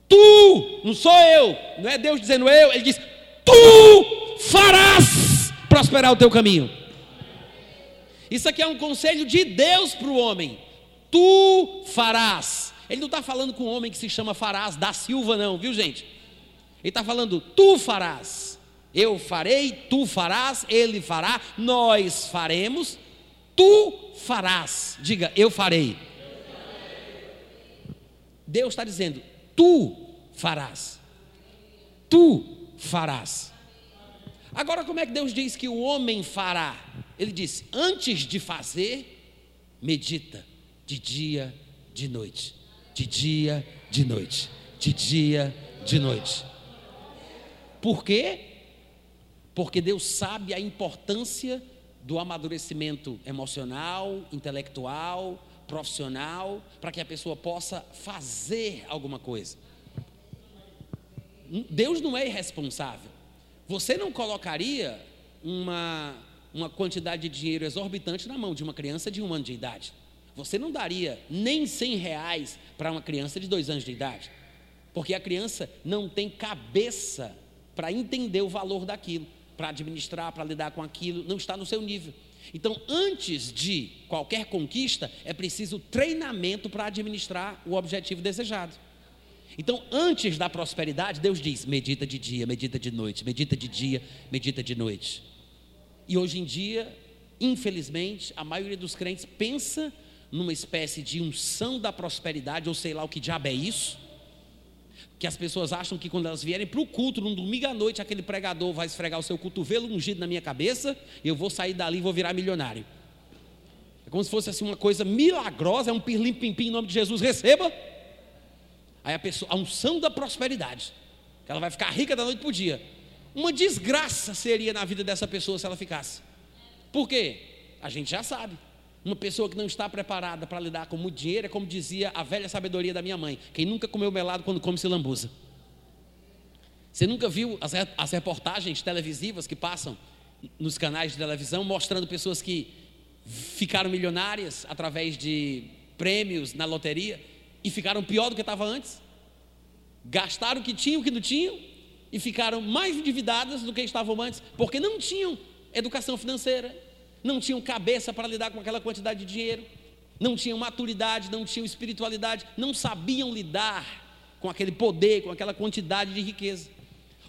Tu, não sou eu, não é Deus dizendo eu, ele diz: Tu farás prosperar o teu caminho. Isso aqui é um conselho de Deus para o homem. Tu farás. ele não está falando com um homem que se chama Farás da Silva, não, viu gente? Ele está falando, tu farás, eu farei, tu farás, ele fará, nós faremos, tu farás. Diga, eu farei. Deus está dizendo, tu farás. Tu farás. Agora, como é que Deus diz que o homem fará? Ele diz: antes de fazer, medita de dia, de noite, de dia, de noite, de dia, de noite. Por quê? Porque Deus sabe a importância do amadurecimento emocional, intelectual, profissional, para que a pessoa possa fazer alguma coisa. Deus não é irresponsável. Você não colocaria uma, uma quantidade de dinheiro exorbitante na mão de uma criança de um ano de idade. Você não daria nem 100 reais para uma criança de dois anos de idade. Porque a criança não tem cabeça para entender o valor daquilo, para administrar, para lidar com aquilo, não está no seu nível. Então, antes de qualquer conquista, é preciso treinamento para administrar o objetivo desejado. Então, antes da prosperidade, Deus diz: medita de dia, medita de noite, medita de dia, medita de noite. E hoje em dia, infelizmente, a maioria dos crentes pensa numa espécie de unção da prosperidade, ou sei lá o que diabo é isso. Que as pessoas acham que quando elas vierem para o culto, num domingo à noite, aquele pregador vai esfregar o seu cotovelo ungido na minha cabeça, e eu vou sair dali e vou virar milionário. É como se fosse assim uma coisa milagrosa, é um pirlim-pim-pim em nome de Jesus, receba. Aí a pessoa, a unção da prosperidade, que ela vai ficar rica da noite para o dia. Uma desgraça seria na vida dessa pessoa se ela ficasse. Por quê? A gente já sabe. Uma pessoa que não está preparada para lidar com muito dinheiro é como dizia a velha sabedoria da minha mãe: quem nunca comeu melado quando come se lambuza. Você nunca viu as, as reportagens televisivas que passam nos canais de televisão mostrando pessoas que ficaram milionárias através de prêmios na loteria? e ficaram pior do que estava antes. Gastaram o que tinham, o que não tinham, e ficaram mais endividadas do que estavam antes, porque não tinham educação financeira, não tinham cabeça para lidar com aquela quantidade de dinheiro, não tinham maturidade, não tinham espiritualidade, não sabiam lidar com aquele poder, com aquela quantidade de riqueza.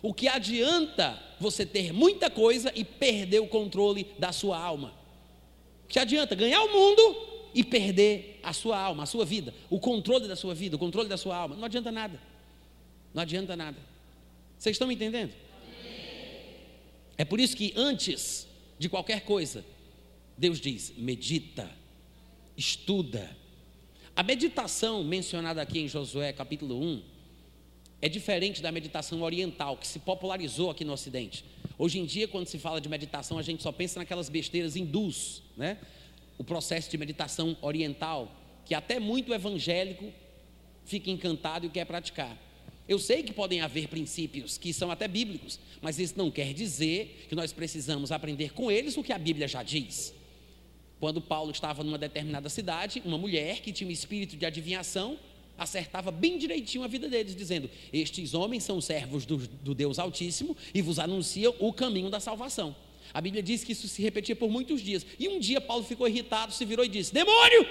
O que adianta você ter muita coisa e perder o controle da sua alma? O que adianta ganhar o mundo e perder a sua alma, a sua vida, o controle da sua vida, o controle da sua alma. Não adianta nada. Não adianta nada. Vocês estão me entendendo? É por isso que antes de qualquer coisa, Deus diz: medita, estuda. A meditação mencionada aqui em Josué capítulo 1 é diferente da meditação oriental que se popularizou aqui no Ocidente. Hoje em dia, quando se fala de meditação, a gente só pensa naquelas besteiras hindus, né? o processo de meditação oriental, que até muito evangélico fica encantado e quer praticar. Eu sei que podem haver princípios que são até bíblicos, mas isso não quer dizer que nós precisamos aprender com eles o que a Bíblia já diz. Quando Paulo estava numa determinada cidade, uma mulher que tinha um espírito de adivinhação acertava bem direitinho a vida deles, dizendo: Estes homens são servos do, do Deus Altíssimo e vos anunciam o caminho da salvação. A Bíblia diz que isso se repetia por muitos dias. E um dia Paulo ficou irritado, se virou e disse: Demônio,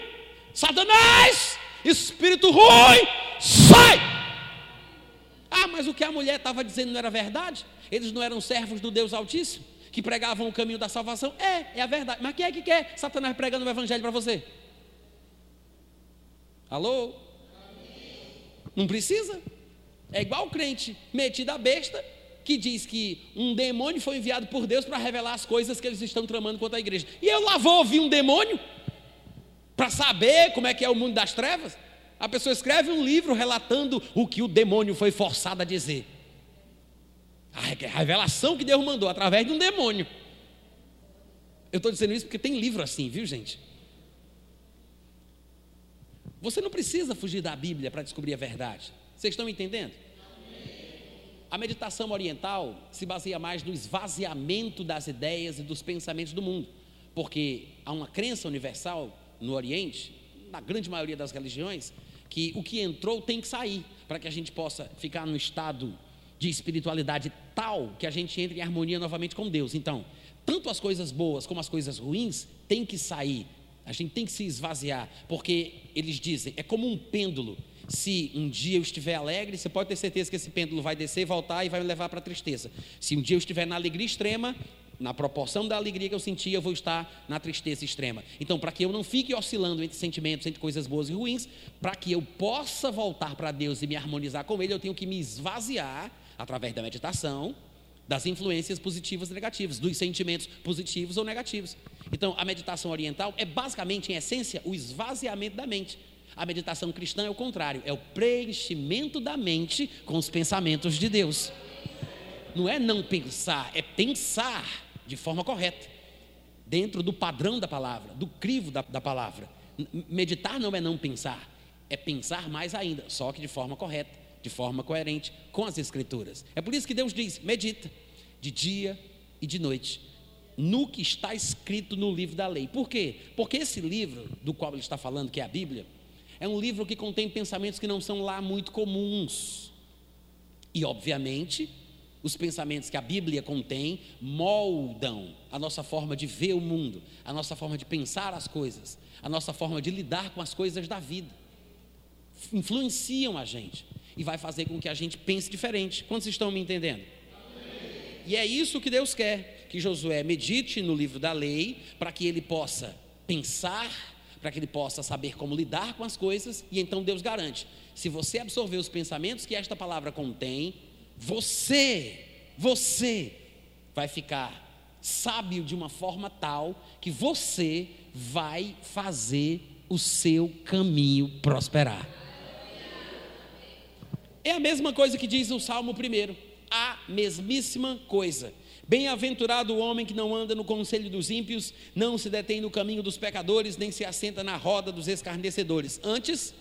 Satanás, espírito ruim, sai! O que a mulher estava dizendo não era verdade? Eles não eram servos do Deus Altíssimo, que pregavam o caminho da salvação? É, é a verdade. Mas quem é que quer Satanás pregando o evangelho para você? Alô? Não precisa. É igual o crente metido a besta que diz que um demônio foi enviado por Deus para revelar as coisas que eles estão tramando contra a igreja. E eu lá vou ouvir um demônio para saber como é que é o mundo das trevas. A pessoa escreve um livro relatando o que o demônio foi forçado a dizer. A revelação que Deus mandou através de um demônio. Eu estou dizendo isso porque tem livro assim, viu gente? Você não precisa fugir da Bíblia para descobrir a verdade. Vocês estão me entendendo? A meditação oriental se baseia mais no esvaziamento das ideias e dos pensamentos do mundo, porque há uma crença universal no Oriente, na grande maioria das religiões, que o que entrou tem que sair, para que a gente possa ficar no estado de espiritualidade tal que a gente entre em harmonia novamente com Deus. Então, tanto as coisas boas como as coisas ruins têm que sair, a gente tem que se esvaziar, porque eles dizem, é como um pêndulo Se um dia eu estiver alegre, você pode ter certeza que esse pêndulo vai descer, voltar e vai me levar para a tristeza. Se um dia eu estiver na alegria extrema, na proporção da alegria que eu sentia, eu vou estar na tristeza extrema. Então, para que eu não fique oscilando entre sentimentos, entre coisas boas e ruins, para que eu possa voltar para Deus e me harmonizar com Ele, eu tenho que me esvaziar através da meditação das influências positivas e negativas, dos sentimentos positivos ou negativos. Então, a meditação oriental é basicamente, em essência, o esvaziamento da mente. A meditação cristã é o contrário, é o preenchimento da mente com os pensamentos de Deus. Não é não pensar, é pensar de forma correta, dentro do padrão da palavra, do crivo da, da palavra. Meditar não é não pensar, é pensar mais ainda, só que de forma correta, de forma coerente com as Escrituras. É por isso que Deus diz: medita de dia e de noite, no que está escrito no livro da lei. Por quê? Porque esse livro do qual ele está falando, que é a Bíblia, é um livro que contém pensamentos que não são lá muito comuns. E, obviamente, os pensamentos que a Bíblia contém moldam a nossa forma de ver o mundo, a nossa forma de pensar as coisas, a nossa forma de lidar com as coisas da vida. Influenciam a gente e vai fazer com que a gente pense diferente. Quantos estão me entendendo? Amém. E é isso que Deus quer, que Josué medite no livro da lei, para que ele possa pensar, para que ele possa saber como lidar com as coisas, e então Deus garante: se você absorver os pensamentos que esta palavra contém, você, você vai ficar sábio de uma forma tal que você vai fazer o seu caminho prosperar. É a mesma coisa que diz o Salmo primeiro, a mesmíssima coisa. Bem-aventurado o homem que não anda no conselho dos ímpios, não se detém no caminho dos pecadores, nem se assenta na roda dos escarnecedores. Antes,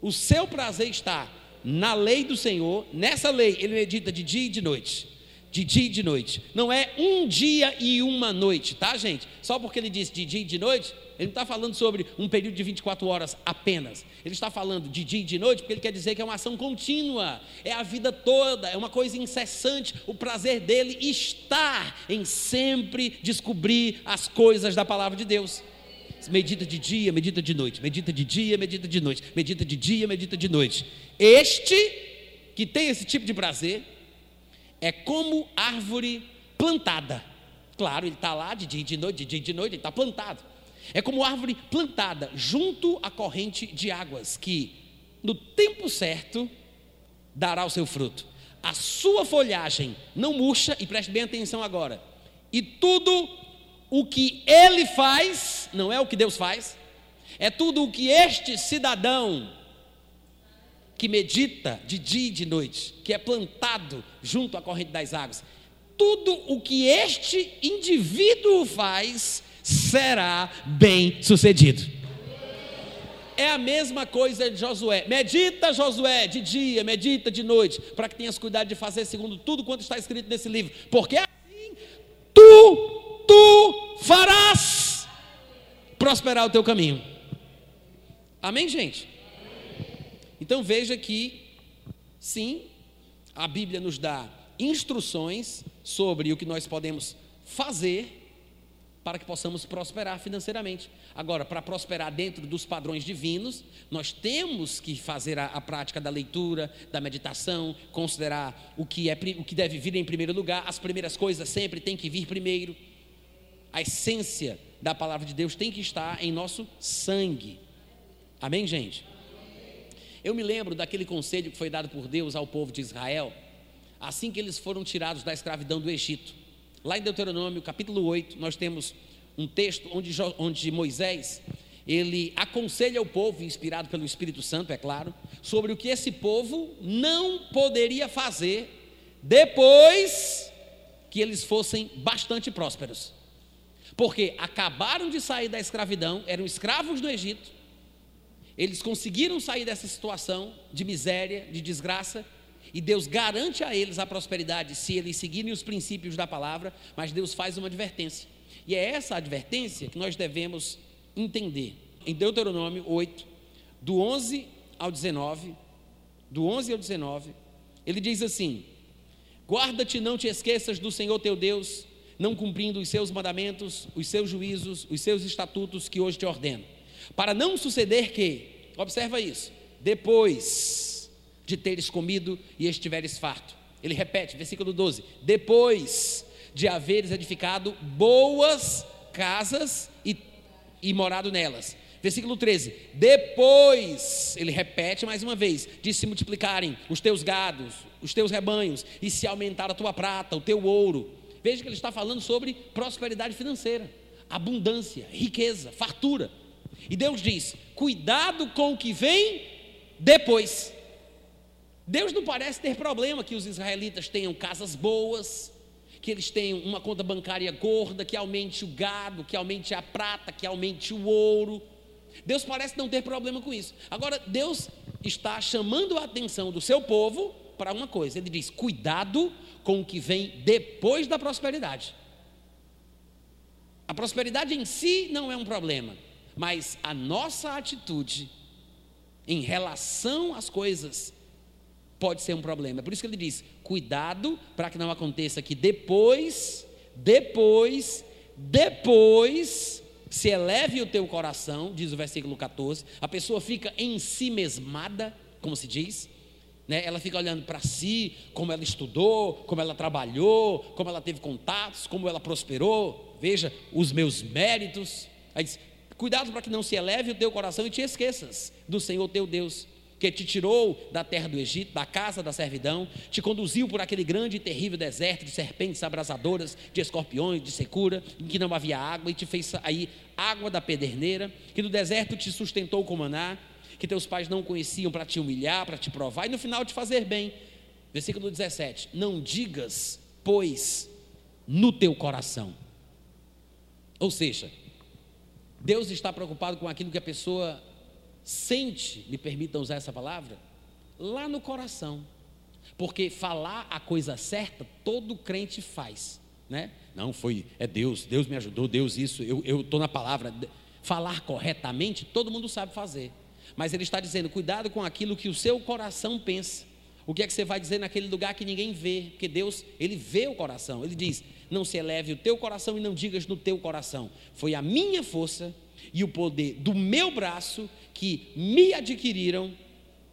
o seu prazer está na lei do Senhor, nessa lei ele medita de dia e de noite. De dia e de noite. Não é um dia e uma noite, tá, gente? Só porque ele diz de dia e de noite, ele não está falando sobre um período de 24 horas apenas. Ele está falando de dia e de noite, porque ele quer dizer que é uma ação contínua, é a vida toda, é uma coisa incessante. O prazer dele está em sempre descobrir as coisas da palavra de Deus. Medita de dia, medita de noite, medita de dia, medita de noite, medita de dia, medita de noite. Este que tem esse tipo de prazer é como árvore plantada. Claro, ele está lá de dia e de noite, de dia e de noite, ele está plantado. É como árvore plantada junto à corrente de águas, que no tempo certo dará o seu fruto. A sua folhagem não murcha, e preste bem atenção agora. E tudo o que ele faz, não é o que Deus faz, é tudo o que este cidadão que medita de dia e de noite, que é plantado junto à corrente das águas, tudo o que este indivíduo faz será bem sucedido. É a mesma coisa de Josué. Medita, Josué, de dia, medita de noite, para que tenhas cuidado de fazer segundo tudo quanto está escrito nesse livro, porque assim tu tu farás prosperar o teu caminho. Amém, gente? Então veja que, sim, a Bíblia nos dá instruções sobre o que nós podemos fazer para que possamos prosperar financeiramente. Agora, para prosperar dentro dos padrões divinos, nós temos que fazer a, a, prática da leitura, da meditação, considerar o que, é, o que deve vir em primeiro lugar, as primeiras coisas sempre têm que vir primeiro a essência da palavra de Deus tem que estar em nosso sangue. Amém, gente? Eu me lembro daquele conselho que foi dado por Deus ao povo de Israel, assim que eles foram tirados da escravidão do Egito. Lá em Deuteronômio, capítulo 8, nós temos um texto onde, onde Moisés, ele aconselha o povo, inspirado pelo Espírito Santo, é claro, sobre o que esse povo não poderia fazer depois que eles fossem bastante prósperos. Porque acabaram de sair da escravidão, eram escravos do Egito, eles conseguiram sair dessa situação de miséria, de desgraça, e Deus garante a eles a prosperidade se eles seguirem os princípios da palavra, mas Deus faz uma advertência. E é essa advertência que nós devemos entender. Em Deuteronômio 8, do 11 ao 19, do 11 ao 19, ele diz assim: Guarda-te, não te esqueças do Senhor teu Deus, não cumprindo os seus mandamentos, os seus juízos, os seus estatutos que hoje te ordeno. Para não suceder que, observa isso, depois de teres comido e estiveres farto. Ele repete, versículo 12: depois de haveres edificado boas casas e, e morado nelas. Versículo 13: Depois, ele repete mais uma vez, de se multiplicarem os teus gados, os teus rebanhos, e se aumentar a tua prata, o teu ouro. Veja que ele está falando sobre prosperidade financeira, abundância, riqueza, fartura. E Deus diz: cuidado com o que vem depois. Deus não parece ter problema que os israelitas tenham casas boas, que eles tenham uma conta bancária gorda, que aumente o gado, que aumente a prata, que aumente o ouro. Deus parece não ter problema com isso. Agora, Deus está chamando a atenção do seu povo para uma coisa. Ele diz: cuidado com o que vem depois da prosperidade. A prosperidade em si não é um problema, mas a nossa atitude em relação às coisas pode ser um problema. Por isso que ele diz: cuidado para que não aconteça que depois, depois, depois se eleve o teu coração, diz o versículo 14, a pessoa fica em si mesmada, como se diz, né? ela fica olhando para si, como ela estudou, como ela trabalhou, como ela teve contatos, como ela prosperou, veja os meus méritos. Aí diz: cuidado para que não se eleve o teu coração e te esqueças do Senhor teu Deus que te tirou da terra do Egito, da casa da servidão, te conduziu por aquele grande e terrível deserto de serpentes abrasadoras, de escorpiões, de secura, em que não havia água, e te fez sair água da pederneira, que no deserto te sustentou com maná, que teus pais não conheciam para te humilhar, para te provar, e no final te fazer bem. Versículo 17: Não digas, pois, no teu coração. Ou seja, Deus está preocupado com aquilo que a pessoa sente, me permitam usar essa palavra, lá no coração. Porque falar a coisa certa, todo crente faz, né? Não foi, é Deus, Deus me ajudou, Deus isso, eu estou na palavra. Falar corretamente, todo mundo sabe fazer. Mas ele está dizendo, cuidado com aquilo que o seu coração pensa. O que é que você vai dizer naquele lugar que ninguém vê? Porque Deus, ele vê o coração. Ele diz: Não se eleve o teu coração e não digas no teu coração. Foi a minha força e o poder do meu braço que me adquiriram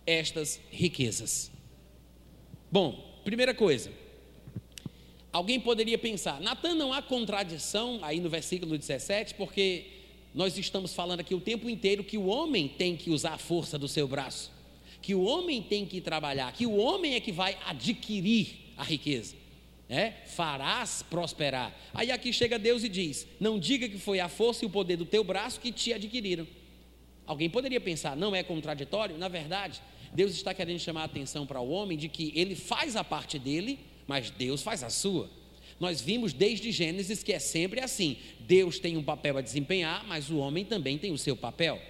estas riquezas. Bom, primeira coisa, alguém poderia pensar, Natan, não há contradição aí no versículo 17, porque nós estamos falando aqui o tempo inteiro que o homem tem que usar a força do seu braço, que o homem tem que trabalhar, que o homem é que vai adquirir a riqueza. É, farás prosperar. Aí aqui chega Deus e diz: Não diga que foi a força e o poder do teu braço que te adquiriram. Alguém poderia pensar, não é contraditório? Na verdade, Deus está querendo chamar a atenção para o homem de que ele faz a parte dele, mas Deus faz a sua. Nós vimos desde Gênesis que é sempre assim: Deus tem um papel a desempenhar, mas o homem também tem o seu papel.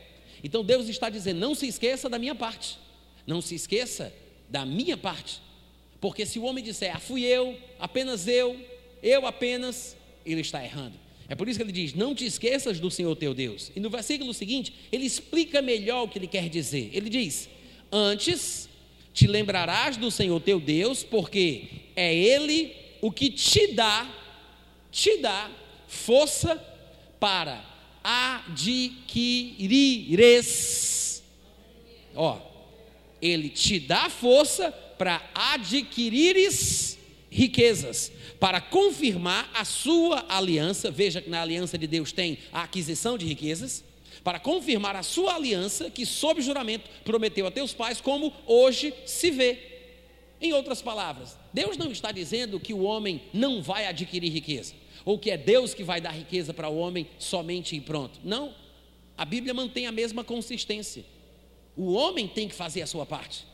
Então Deus está dizendo: não se esqueça da minha parte, não se esqueça da minha parte, porque se o homem disser, ah, fui eu, apenas eu, eu apenas, ele está errando. É por isso que ele diz: Não te esqueças do Senhor teu Deus. E no versículo seguinte, ele explica melhor o que ele quer dizer. Ele diz: Antes te lembrarás do Senhor teu Deus, porque é Ele o que te dá, te dá força para adquirires. Ó, Ele te dá força para adquirires riquezas para confirmar a sua aliança. Veja que na aliança de Deus tem a aquisição de riquezas. Para confirmar a sua aliança, que sob juramento prometeu a teus pais, como hoje se vê. Em outras palavras, Deus não está dizendo que o homem não vai adquirir riqueza, ou que é Deus que vai dar riqueza para o homem somente e pronto. Não. A Bíblia mantém a mesma consistência. O homem tem que fazer a sua parte.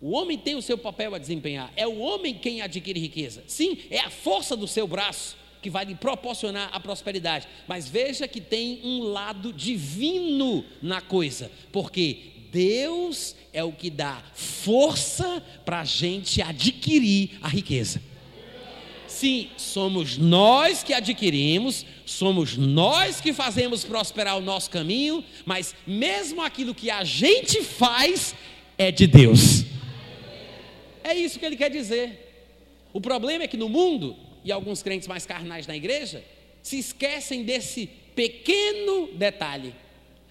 O homem tem o seu papel a desempenhar. É o homem quem adquire riqueza. Sim, é a força do seu braço que vai lhe proporcionar a prosperidade. Mas veja que tem um lado divino na coisa, porque Deus é o que dá força para a gente adquirir a riqueza. Sim, somos nós que adquirimos, somos nós que fazemos prosperar o nosso caminho, mas mesmo aquilo que a gente faz é de Deus. É isso que ele quer dizer. O problema é que no mundo, e alguns crentes mais carnais na igreja, se esquecem desse pequeno detalhe.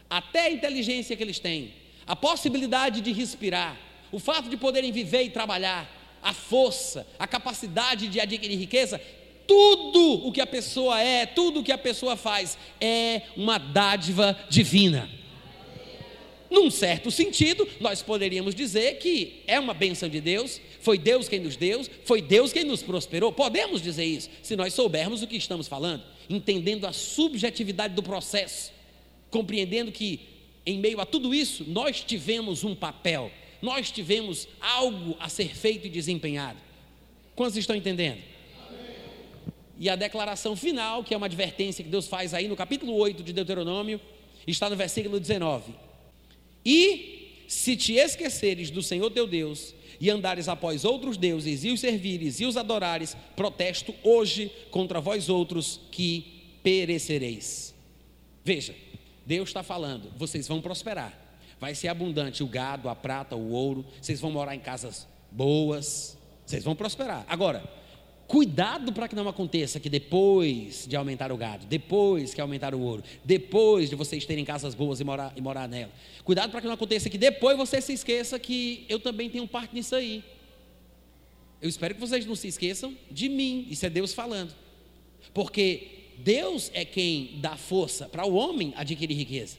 Até a inteligência que eles têm, a possibilidade de respirar, o fato de poderem viver e trabalhar, a força, a capacidade de adquirir riqueza, tudo o que a pessoa é, tudo o que a pessoa faz é uma dádiva divina. Num certo sentido, nós poderíamos dizer que é uma bênção de Deus, foi Deus quem nos deu, foi Deus quem nos prosperou. Podemos dizer isso, se nós soubermos o que estamos falando, entendendo a subjetividade do processo, compreendendo que, em meio a tudo isso, nós tivemos um papel, nós tivemos algo a ser feito e desempenhado. Quantos estão entendendo? E a declaração final, que é uma advertência que Deus faz aí no capítulo 8 de Deuteronômio, está no versículo 19. E se te esqueceres do Senhor teu Deus e andares após outros deuses e os servires e os adorares, protesto hoje contra vós outros que perecereis. Veja, Deus está falando, vocês vão prosperar, vai ser abundante o gado, a prata, o ouro, vocês vão morar em casas boas, vocês vão prosperar. Agora, Cuidado para que não aconteça que depois de aumentar o gado, depois que aumentar o ouro, depois de vocês terem casas boas e morar, e morar nela, cuidado para que não aconteça que depois você se esqueça que eu também tenho parte nisso aí. Eu espero que vocês não se esqueçam de mim, isso é Deus falando, porque Deus é quem dá força para o homem adquirir riqueza.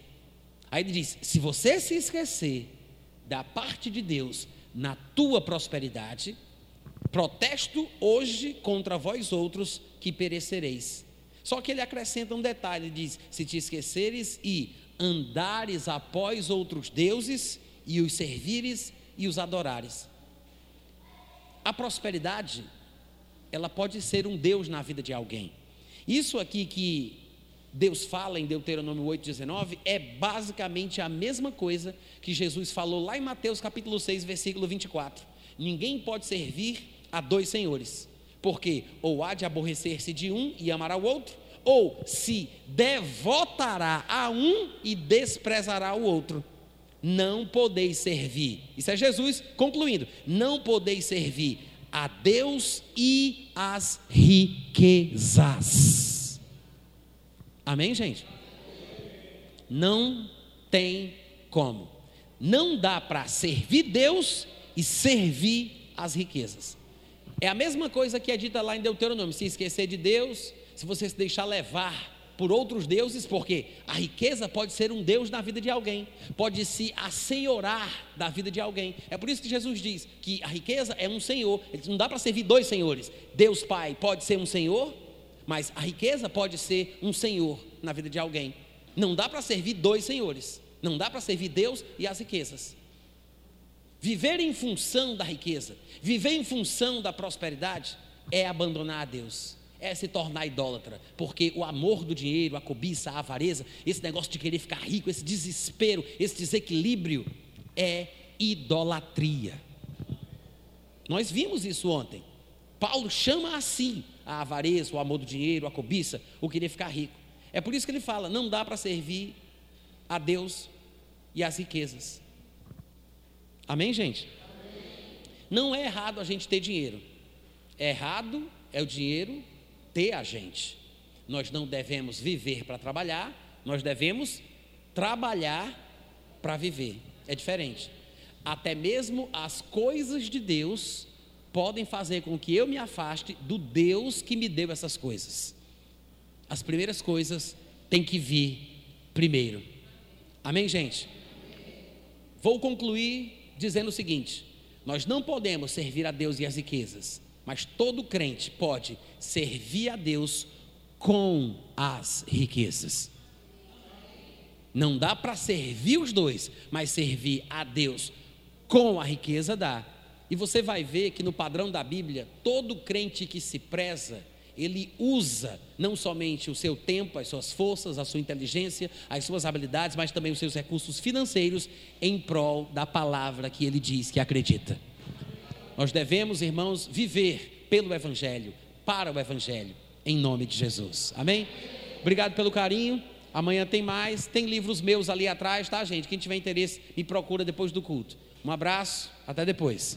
Aí ele diz: se você se esquecer da parte de Deus na tua prosperidade, Protesto hoje contra vós outros que perecereis. Só que ele acrescenta um detalhe: ele diz: se te esqueceres e andares após outros deuses e os servires e os adorares. A prosperidade, ela pode ser um Deus na vida de alguém. Isso aqui que Deus fala em Deuteronômio 8,19 é basicamente a mesma coisa que Jesus falou lá em Mateus capítulo 6, versículo 24. Ninguém pode servir a dois senhores, porque ou há de aborrecer-se de um e amar ao outro, ou se devotará a um e desprezará o outro. Não podeis servir, isso é Jesus concluindo: não podeis servir a Deus e as riquezas. Amém, gente? Não tem como. Não dá para servir Deus e servir as riquezas. É a mesma coisa que é dita lá em Deuteronômio: se esquecer de Deus, se você se deixar levar por outros deuses, porque a riqueza pode ser um Deus na vida de alguém, pode se assenhorar da vida de alguém. É por isso que Jesus diz que a riqueza é um senhor, não dá para servir dois senhores. Deus Pai pode ser um senhor, mas a riqueza pode ser um senhor na vida de alguém. Não dá para servir dois senhores, não dá para servir Deus e as riquezas. Viver em função da riqueza, viver em função da prosperidade, é abandonar a Deus, é se tornar idólatra, porque o amor do dinheiro, a cobiça, a avareza, esse negócio de querer ficar rico, esse desespero, esse desequilíbrio, é idolatria. Nós vimos isso ontem. Paulo chama assim a avareza, o amor do dinheiro, a cobiça, o querer ficar rico. É por isso que ele fala: não dá para servir a Deus e as riquezas. Amém, gente? Não é errado a gente ter dinheiro. É errado é o dinheiro a gente. Nós não devemos viver para trabalhar, nós devemos trabalhar para viver. É diferente. Até mesmo as coisas de Deus podem fazer com que eu me afaste do Deus que me deu essas coisas. As primeiras coisas têm que vir primeiro. Amém, gente? Vou concluir dizendo o seguinte: nós não podemos servir a Deus e as riquezas, mas todo crente pode servir a Deus com as riquezas. Não dá para servir os dois, mas servir a Deus com a riqueza dá. E você vai ver que no padrão da Bíblia, todo crente que se preza, ele usa não somente o seu tempo, as suas forças, a sua inteligência, as suas habilidades, mas também os seus recursos financeiros em prol da palavra que ele diz que acredita. Nós devemos, irmãos, viver pelo Evangelho, para o Evangelho, em nome de Jesus. Amém? Obrigado pelo carinho. Amanhã tem mais. Tem livros meus ali atrás, tá, gente? Quem tiver interesse, me procura depois do culto. Um abraço, até depois.